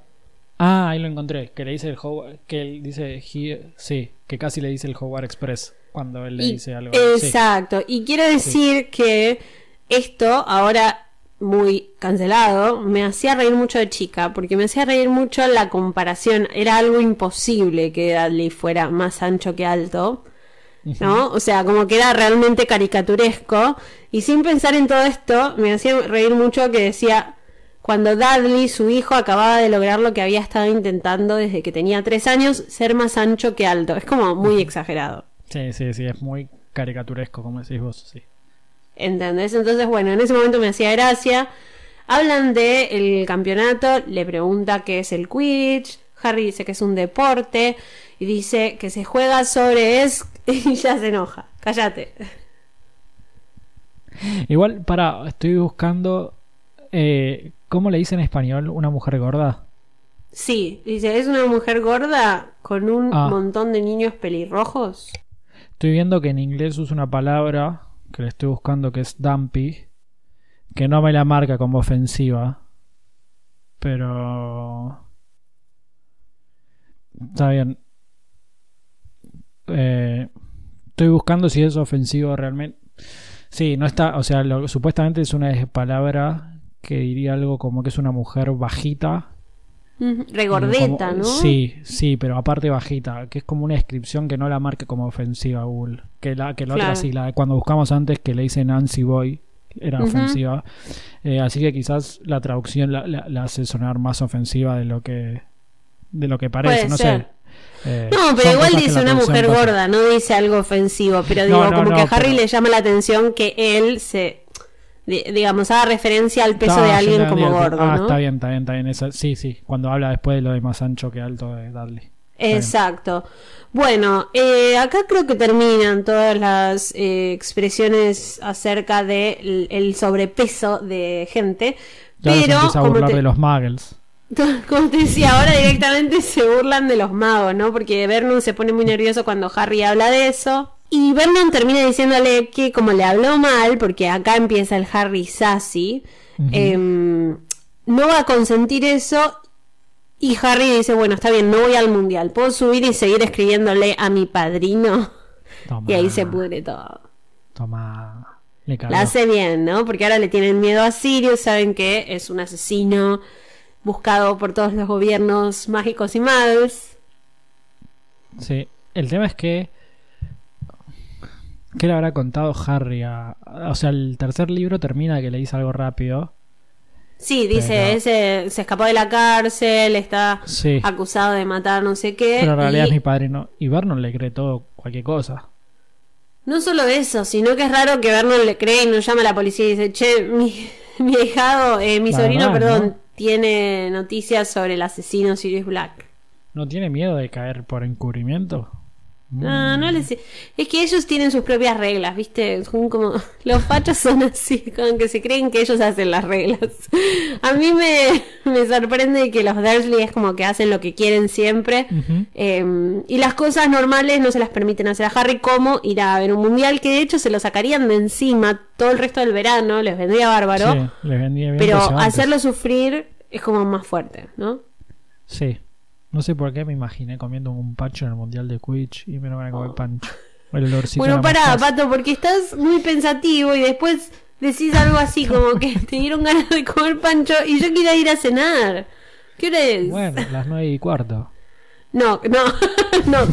Ah, ahí lo encontré. Que le dice el Howard. Que él dice. he- sí, que casi le dice el Howard Express. Cuando él le Y- dice algo. Sí. Exacto. Y quiero decir que esto, ahora muy cancelado, me hacía reír mucho de chica, porque me hacía reír mucho la comparación. Era algo imposible que Dudley fuera más ancho que alto. ¿No? O sea, como que era realmente caricaturesco. Y sin pensar en todo esto, me hacía reír mucho que decía, cuando Dudley, su hijo, acababa de lograr lo que había estado intentando desde que tenía tres años, ser más ancho que alto. Es como muy exagerado. Sí, sí, sí. Es muy caricaturesco, como decís vos. Sí. ¿Entendés? Entonces, bueno, en ese momento me hacía gracia. Hablan de el campeonato, le pregunta qué es el Quidditch. Harry dice que es un deporte y dice que se juega sobre es *laughs* y ya se enoja. Cállate. Igual, para, estoy buscando. Eh, ¿Cómo le dice en español una mujer gorda? Sí, dice, es una mujer gorda con un Ah. montón de niños pelirrojos. Estoy viendo que en inglés usa una palabra que le estoy buscando que es dumpy, que no me la marca como ofensiva, pero está bien. Eh, estoy buscando si es ofensivo realmente. Sí, no está, o sea, lo- supuestamente es una palabra que diría algo como que es una mujer bajita. Regordeta, Como- ¿no? Sí, sí, pero aparte bajita, que es como una descripción que no la marque como ofensiva Google. Que la, que la otra Claro. sí, la cuando buscamos antes que le dice Nancy Boy era ofensiva. Eh, así que quizás la traducción la, la- la hace sonar más ofensiva de lo que de lo que parece, Puede no ser. sé. Eh, No, pero igual dice una mujer pasa. gorda, no dice algo ofensivo, pero No, digo, no, como no, que a Harry pero- le llama la atención que él se, di- digamos, haga referencia al peso No, de yo alguien como gordo, Ah, ¿no? está bien, está bien, está bien. Esa- sí, sí, cuando habla después de lo de más ancho que alto de bien. Exacto. Bueno, eh, acá creo que terminan todas las eh, expresiones acerca del el sobrepeso de gente, Ya pero a como burlar te, de los muggles. *laughs* como te decía, ahora directamente se burlan de los magos, ¿no? Porque Vernon se pone muy nervioso cuando Harry habla de eso. Y Vernon termina diciéndole que como le habló mal, porque acá empieza el Harry sassy, em, no va a consentir eso Y Harry dice, bueno, está bien, no voy al mundial. ¿Puedo subir y seguir escribiéndole a mi padrino? Toma. Y ahí se pudre todo. Toma. Le. La hace bien, ¿no? Porque ahora le tienen miedo a Sirius, saben que es un asesino buscado por todos los gobiernos mágicos y magos. Sí. El tema es que. ¿Qué le habrá contado Harry a.? O sea, el tercer libro termina que le dice algo rápido. Sí, dice, Pero- ese se escapó de la cárcel, está Sí. acusado de matar no sé qué. Pero en realidad y es mi padrino. Y Vernon le cree todo, cualquier cosa. No solo eso, sino que es raro que Vernon le cree y no llama a la policía y dice, che, mi, *laughs* mi hijado, eh, mi La sobrino, verdad, perdón, ¿no? tiene noticias sobre el asesino Sirius Black. ¿No tiene miedo de caer por encubrimiento? No, no les... Es que ellos tienen sus propias reglas, ¿viste? Son como... *laughs* Los fachos son así, como que se creen que ellos hacen las reglas. A mí me, me sorprende que los Dursley es como que hacen lo que quieren siempre. Eh, y las cosas normales no se las permiten hacer a Harry como ir a ver un mundial que de hecho se lo sacarían de encima todo el resto del verano, les vendría bárbaro. Sí, le vendía bien pero hacerlo sufrir es como más fuerte, ¿no? Sí. No sé por qué me imaginé comiendo un pancho en el mundial de Quidditch y me lo van a comer pancho. El Bueno, pará. Pato, porque estás muy pensativo y después decís algo así *laughs* como que te dieron ganas de comer pancho y yo quería ir a cenar. ¿Qué hora es? Bueno, las nueve y cuarto. No, no, *laughs* no.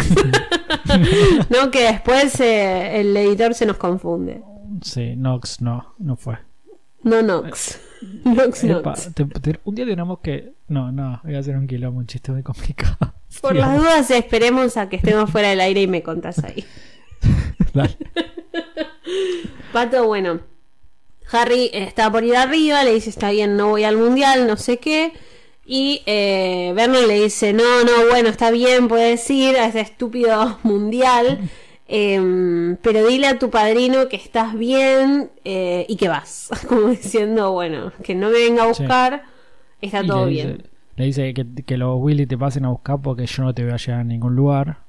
no, que después eh, el editor se nos confunde. Sí, Nox no, no fue. No, Nox. *laughs* Nox, Epa, Nox. te- te- un día tenemos que... No, no, voy a hacer un quilombo, un chiste muy complicado. *laughs* Por las dudas, esperemos a que estemos fuera del aire y me contás ahí. *laughs* dale. Pato, bueno. Harry está por ir arriba, le dice, está bien, no voy al mundial, no sé qué. Y eh, Vernon le dice, no, no, bueno, está bien, puedes ir a ese estúpido mundial. Em, pero dile a tu padrino que estás bien eh, y que vas. *laughs* Como diciendo, bueno, que no me venga a Sí. buscar, está Y todo le dice, bien. Le dice que, que los Willy te pasen a buscar porque yo no te voy a llegar a ningún lugar.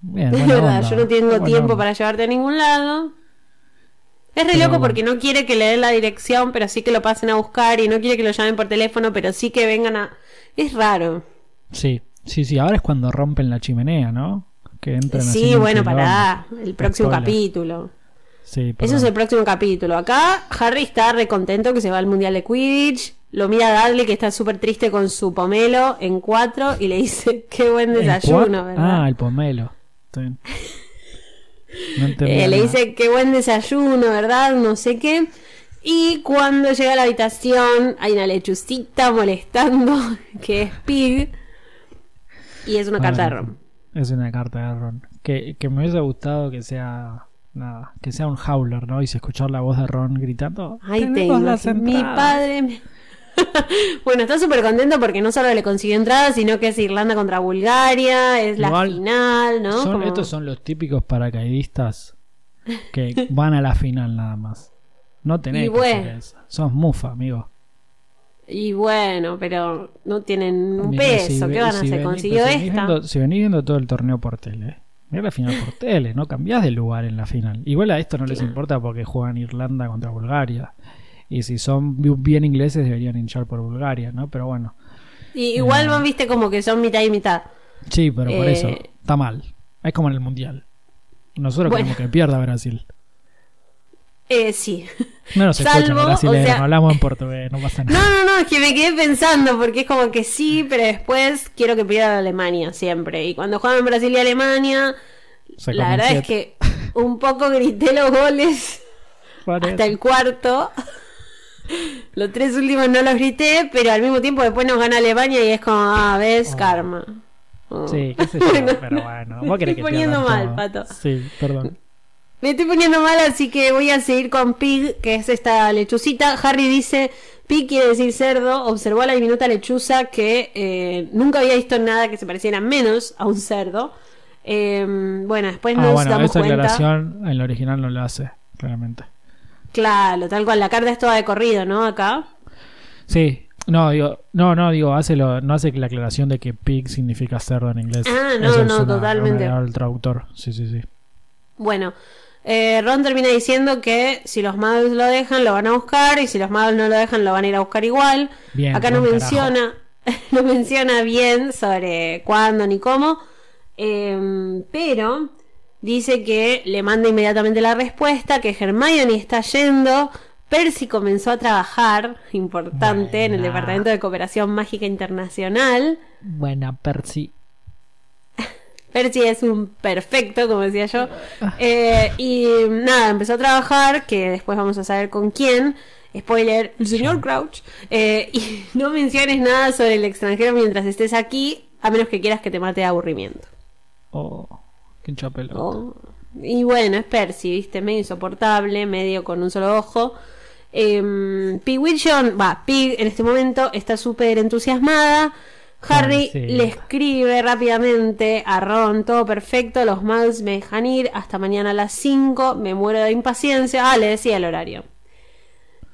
Bien, *laughs* Es verdad, onda, yo no tengo buena tiempo onda. para llevarte a ningún lado. Es re Pero loco porque no quiere que le den la dirección, pero sí que lo pasen a buscar y no quiere que lo llamen por teléfono, pero sí que vengan a... Es raro. Sí, sí, sí, ahora es cuando rompen la chimenea, ¿no? Que entran Sí, bueno, pará. El próximo capítulo. Sí, Eso es el próximo capítulo. Acá Harry está re contento que se va al Mundial de Quidditch. Lo mira a Dudley que está súper triste con su pomelo en cuatro y le dice, *laughs* qué buen ¿El desayuno, ¿verdad? Ah, el pomelo. Bien. No *laughs* Eh, le dice qué buen desayuno, ¿verdad? No sé qué. Y cuando llega a la habitación hay una lechucita molestando, *laughs* que es Pig. Y es una carta de Ron. Es una carta de Ron. Que, que me hubiese gustado que sea. Nada, que sea un howler, ¿no? Y se escuchar la voz de Ron gritando. Ay, te "Tenemos las. Mi entradas". padre. me- *laughs* bueno, está súper contento porque no solo le consiguió entradas, sino que es Irlanda contra Bulgaria, es la final, ¿no? Son- Como- Estos son los típicos paracaidistas que *laughs* van a la final nada más. No tenés Y que hacer bueno. eso. Sos mufa, amigo. Y bueno, pero no tienen un Mirá, peso. si ¿Qué van a si hacer? Consiguió pero si esta. viendo- si venís viendo todo el torneo por tele, mira la final por tele, no cambiás de lugar en la final. Igual a esto no les importa porque juegan Irlanda contra Bulgaria. Y si son bi- bien ingleses deberían hinchar por Bulgaria, ¿no? Pero bueno. Y igual Eh. van, viste, como que son mitad y mitad. Sí, pero por Eh, eso está mal. Es como en el Mundial. Nosotros Bueno. queremos que pierda Brasil. Eh, sí. No nos escuchan Salvo, brasileños, o sea- hablamos en portugués, no pasa *laughs* No, nada. no, no, es que me quedé pensando porque es como que sí, pero después quiero que pierda Alemania siempre. Y cuando juegan Brasil y Alemania, Se la verdad es que un poco grité los goles hasta el cuarto. Los tres últimos no los grité, pero al mismo tiempo después nos gana Alemania y es como, ah, ves, Oh. karma. Oh. Sí, qué sé yo, *laughs* pero bueno. Vos querés estoy que poniendo mal, todo. Pato. Sí, perdón. Me estoy poniendo mal, así que voy a seguir con Pig, que es esta lechucita. Harry dice, Pig quiere decir cerdo, observó a la diminuta lechuza que eh, nunca había visto nada que se pareciera menos a un cerdo. Eh, bueno, después Ah, nos bueno, damos esa cuenta... aclaración en el original no lo hace, claramente. Claro, tal cual, la carta es toda de corrido, ¿no? Acá. Sí, no, digo, no, no, digo, hace lo, no hace la aclaración de que pig significa cerdo en inglés. Ah, no, Eso es no, una- totalmente. una- el traductor, sí, sí, sí. Bueno, eh, Ron termina diciendo que si los magos lo dejan, lo van a buscar, y si los magos no lo dejan, lo van a ir a buscar igual. Bien, Acá no menciona... *laughs* no menciona bien sobre cuándo ni cómo, em, pero dice que le manda inmediatamente la respuesta, que Hermione está yendo, Percy comenzó a trabajar, importante, en el. Departamento de Cooperación Mágica Internacional. Buena Percy. Percy es un perfecto, como decía yo. *laughs* Eh, y nada, empezó a trabajar, que después vamos a saber con quién. Spoiler, el señor Crouch. Eh, y *laughs* no menciones nada sobre el extranjero mientras estés aquí, a menos que quieras que te mate de aburrimiento. Oh, qué chapelo. Oh. Y bueno, es Percy, viste, medio insoportable, medio con un solo ojo. Eh, Pig Wilson, va, Pig en este momento está súper entusiasmada. Harry le escribe rápidamente a Ron, todo perfecto, los mugs me dejan ir hasta mañana a las 5, me muero de impaciencia. Ah, le decía el horario.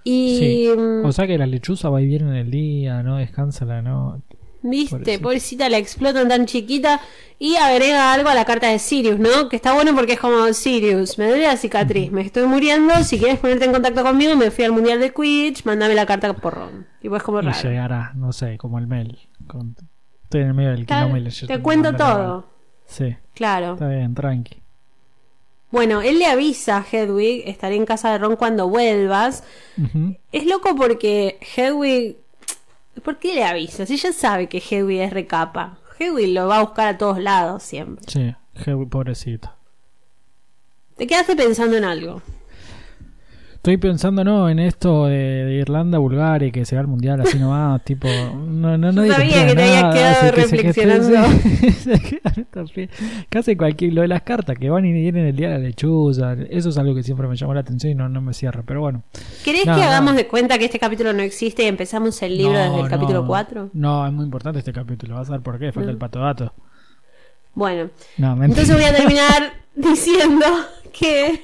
Y, Sí. mm, O sea que la lechuza va y viene en el día, no descansa la noche. Viste, pobrecita. pobrecita, la explotan tan chiquita. Y agrega algo a la carta de Sirius, ¿no? Que está bueno porque es como, Sirius, me duele la cicatriz, me estoy muriendo, si quieres ponerte en contacto conmigo, me fui al Mundial de Quidditch, mandame la carta por Ron. Y pues como Y raro. llegará, no sé, como el Mel. Con- Estoy en el medio del Tal- y te cuento todo. Sí, Claro. está bien, tranqui. Bueno, él le avisa a Hedwig, estaré en casa de Ron cuando vuelvas. Es loco porque Hedwig... ¿Por qué le avisa? Si ella sabe que Hedwig es recapa. Hedwig lo va a buscar a todos lados siempre. Sí, Hewi, pobrecito. Te quedaste pensando en algo. Estoy pensando, no, en esto de, de Irlanda, Bulgaria, que se va al mundial así nomás, *laughs* tipo. No, no, nadie Sabía que te habías quedado que que reflexionando. *laughs* pie- *laughs* Casi cualquier. Lo de las cartas que van y vienen el día de la lechuza, eso es algo que siempre me llamó la atención y no, no me cierra, pero bueno. ¿Querés No, que no. hagamos de cuenta que este capítulo no existe y empezamos el libro No, desde el no. capítulo 4? No, es muy importante este capítulo, vas a ver por qué, falta No. el pato dato. Bueno, No, entonces voy a terminar diciendo que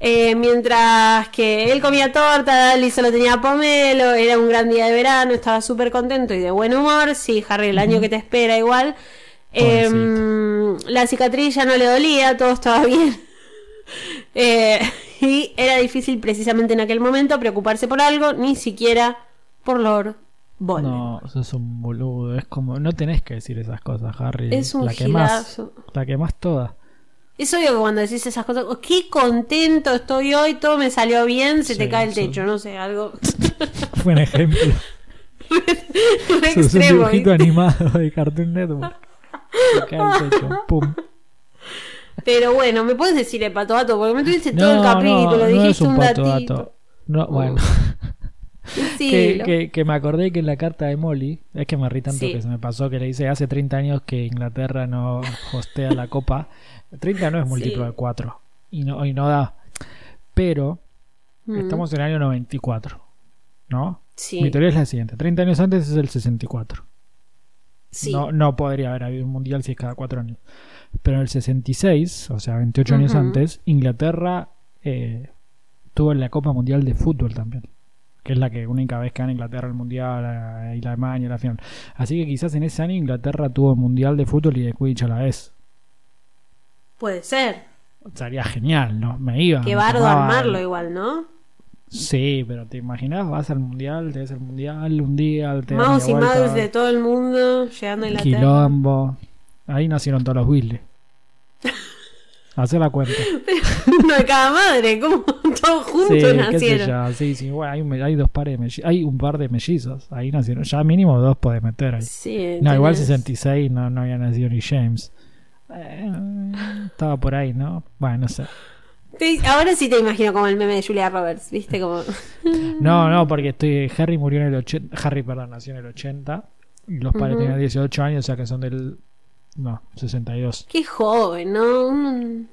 eh, mientras que él comía torta, Dali solo tenía pomelo, era un gran día de verano, estaba súper contento y de buen humor. Sí, Harry, el año que te espera igual. Eh, la cicatriz ya no le dolía, todo estaba bien. *laughs* Eh, y era difícil precisamente en aquel momento preocuparse por algo, ni siquiera por Lord Voldemort. No, sos un boludo. Es como, no tenés que decir esas cosas, Harry. Es un la que más, la que más toda. Es obvio que cuando decís esas cosas, oh, qué contento estoy hoy, todo me salió bien, se te cae el sí. techo, no sé, algo *laughs* Fue un ejemplo. *laughs* re Sos un dibujito ¿viste? animado de Cartoon Network. Se cae el techo. Pum. Pero bueno, me puedes decir el pato gato, porque me tuviste *laughs* todo el No, capítulo, no, no dijiste es un un pato datito. No, bueno. Sí, *laughs* que, lo- que, que me acordé que en la carta de Molly, es que me rí tanto Sí. que se me pasó que le dice hace 30 años que Inglaterra no hostea la copa. *laughs* 30 no es múltiplo Sí. de 4 y no, y no da. Pero Mm, estamos en el año 94, ¿no? Sí, Mi teoría es la siguiente: 30 años antes es el 64. sí. No, no podría haber habido un mundial si es cada 4 años. Pero en el 66, o sea, 28 años antes, Inglaterra eh, tuvo la Copa Mundial de Fútbol también. Que es la que única vez que gana Inglaterra el mundial eh, y la Alemania la final. Así que quizás en ese año Inglaterra tuvo el mundial de fútbol y de Quidditch a la vez. Puede ser. Sería genial, ¿no? Me iba. Qué bardo armarlo igual, ¿no? Sí, pero te imaginas, vas al mundial, te ves el mundial un día, te Mouse y mouse de todo el mundo llegando a Inglaterra. quilombo. Ahí nacieron todos los Weasley. *laughs* Hacer la cuenta. *laughs* Uno de cada madre, como *laughs* todos juntos Sí, nacieron. sí, sí, bueno, hay, dos pares de mellizos, hay un par de mellizos, ahí nacieron, ya mínimo dos podés meter ahí. Sí, No, igual tenés- 66 no, no había nacido ni James. Eh, *laughs* estaba por ahí, ¿no? Bueno, no sé. Te- ahora sí te imagino como el meme de Julia Roberts, ¿viste? Como... No, no, porque estoy Harry murió en el 80, Harry, perdón, nació en el 80 y los padres Ujú. tenían 18 años, o sea que son del no, 62 Qué joven, ¿no? Un-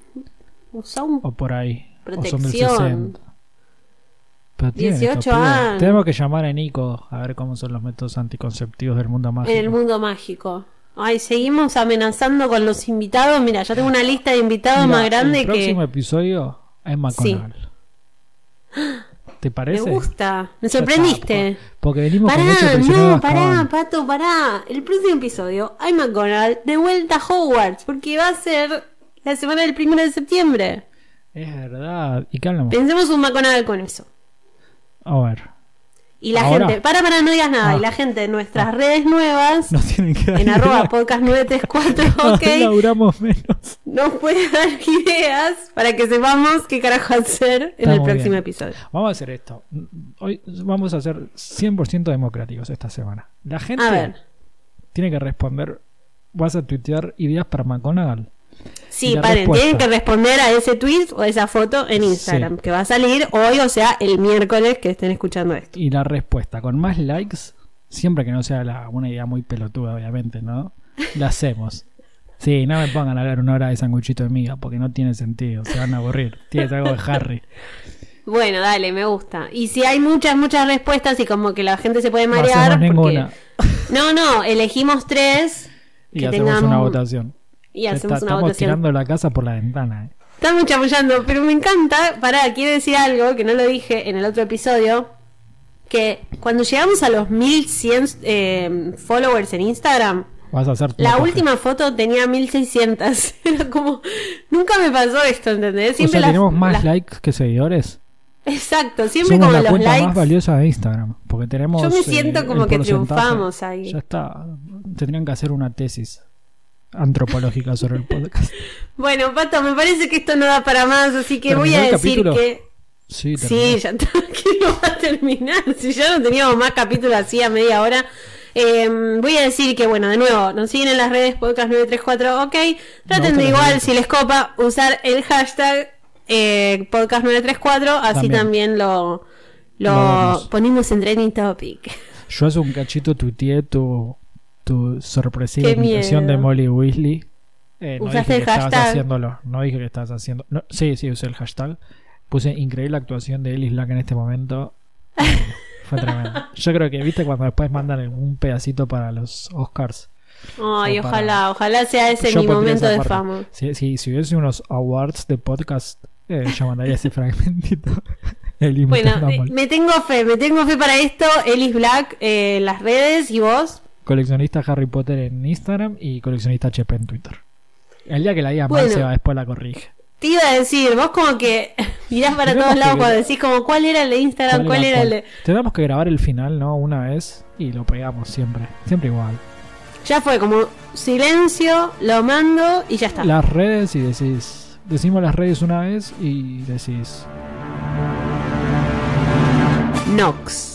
Usa un... o por ahí, o son del Protección. 60. Pero tienen 18 estos pibes. años. Tenemos que llamar a Nico a ver cómo son los métodos anticonceptivos del mundo mágico. En el mundo mágico. Ay, seguimos amenazando con los invitados. Mira, ya tengo una lista de invitados Mira, más grande el próximo que episodio es McConnell. *gasps* *laughs* ¿Te me parece? gusta. Me sorprendiste. está, porque venimos con Pará, mucho prisionero no, pará. Pato, pará. El próximo episodio, hay McGonagall de vuelta a Hogwarts, porque va a ser la semana del primero de septiembre. Es verdad. ¿Y qué hablamos? Pensemos un McGonagall con eso. A ver. Y la Ahora. gente, para, para, no digas nada. Ah. Y la gente en nuestras redes nuevas, Nos tienen que dar en arroba podcast 934, Cada *laughs* ok, menos. nos puede dar ideas para que sepamos qué carajo hacer en el próximo bien. episodio. Vamos a hacer esto. Hoy vamos a ser 100% democráticos esta semana. La gente tiene que responder. Vas a tuitear ideas para McGonagall. Sí, paren, respuesta. tienen que responder a ese tweet o esa foto en Instagram, Sí. que va a salir hoy, o sea, el miércoles que estén escuchando esto. Y la respuesta con más likes, siempre que no sea la- una idea muy pelotuda, obviamente, ¿no? La hacemos. Sí, no me pongan a hablar una hora de sanguchito de miga, porque no tiene sentido, se van a aburrir. Tienes algo de Harry. *laughs* Bueno, dale, me gusta. Y si hay muchas, muchas respuestas y como que la gente se puede No marear. porque- ninguna. No, no, elegimos tres Y que hacemos tengan- una votación. Y hacemos está, una estamos votación. tirando la casa por la ventana. ¿eh? Estamos chamullando, pero me encanta. Pará, quiero decir algo que no lo dije en el otro episodio. Que cuando llegamos a los 1100 eh, followers en Instagram, Vas a hacer la café. última foto tenía 1600. *laughs* Era como. Nunca me pasó esto, ¿entendés? O Siempre sea, las- tenemos más las- likes que seguidores. Exacto, siempre Somos como la los cuenta likes. más valiosa de Instagram. Porque tenemos. Yo me eh, siento como el que triunfamos ahí. Ya está. Tendrían que hacer una tesis antropológica sobre el podcast. *laughs* Bueno, Pato, me parece que esto no da para más, así que voy a ¿Terminó el decir capítulo? que. Sí, Sí, ya *laughs* que no va a terminar. Si ya no teníamos más capítulos así a media hora. Eh, voy a decir que, bueno, de nuevo, nos siguen en las redes podcast 934, ok. Traten de igual, si les copa, usar el hashtag eh, podcast 934, así También. también, lo, lo, Lo ponemos en trending topic. Yo hace un cachito tuiteé tu, tu sorpresiva invitación de Molly Weasley. Eh, no ¿Usaste dije el que estabas hashtag? haciéndolo. No dije que estabas haciendo. no, sí, sí, usé el hashtag. Puse increíble actuación de Ellis Lack en este momento. *laughs* Fue tremendo. Yo creo que, viste, cuando después mandan un pedacito para los Oscars. Ay, para- ojalá, ojalá sea ese Yo mi momento de parte. fama. Si, si, si hubiese unos awards de podcast, eh, yo mandaría ese *laughs* fragmentito. Bueno, me tengo fe, me tengo fe para esto. Ellis Black eh, las redes y vos. Coleccionista Harry Potter en Instagram y coleccionista HP en Twitter. El día que la diga mal, Bueno. se va después la corrige. Te iba a decir, vos como que *laughs* mirás para todos lados cuando decís como cuál era el de Instagram, cuál, era, el de... Tenemos que grabar el final, ¿no? Una vez y lo pegamos siempre. Siempre igual. Ya fue como silencio, lo mando y ya está. Las redes y decís. Decimos las redes una vez y decís. Nox.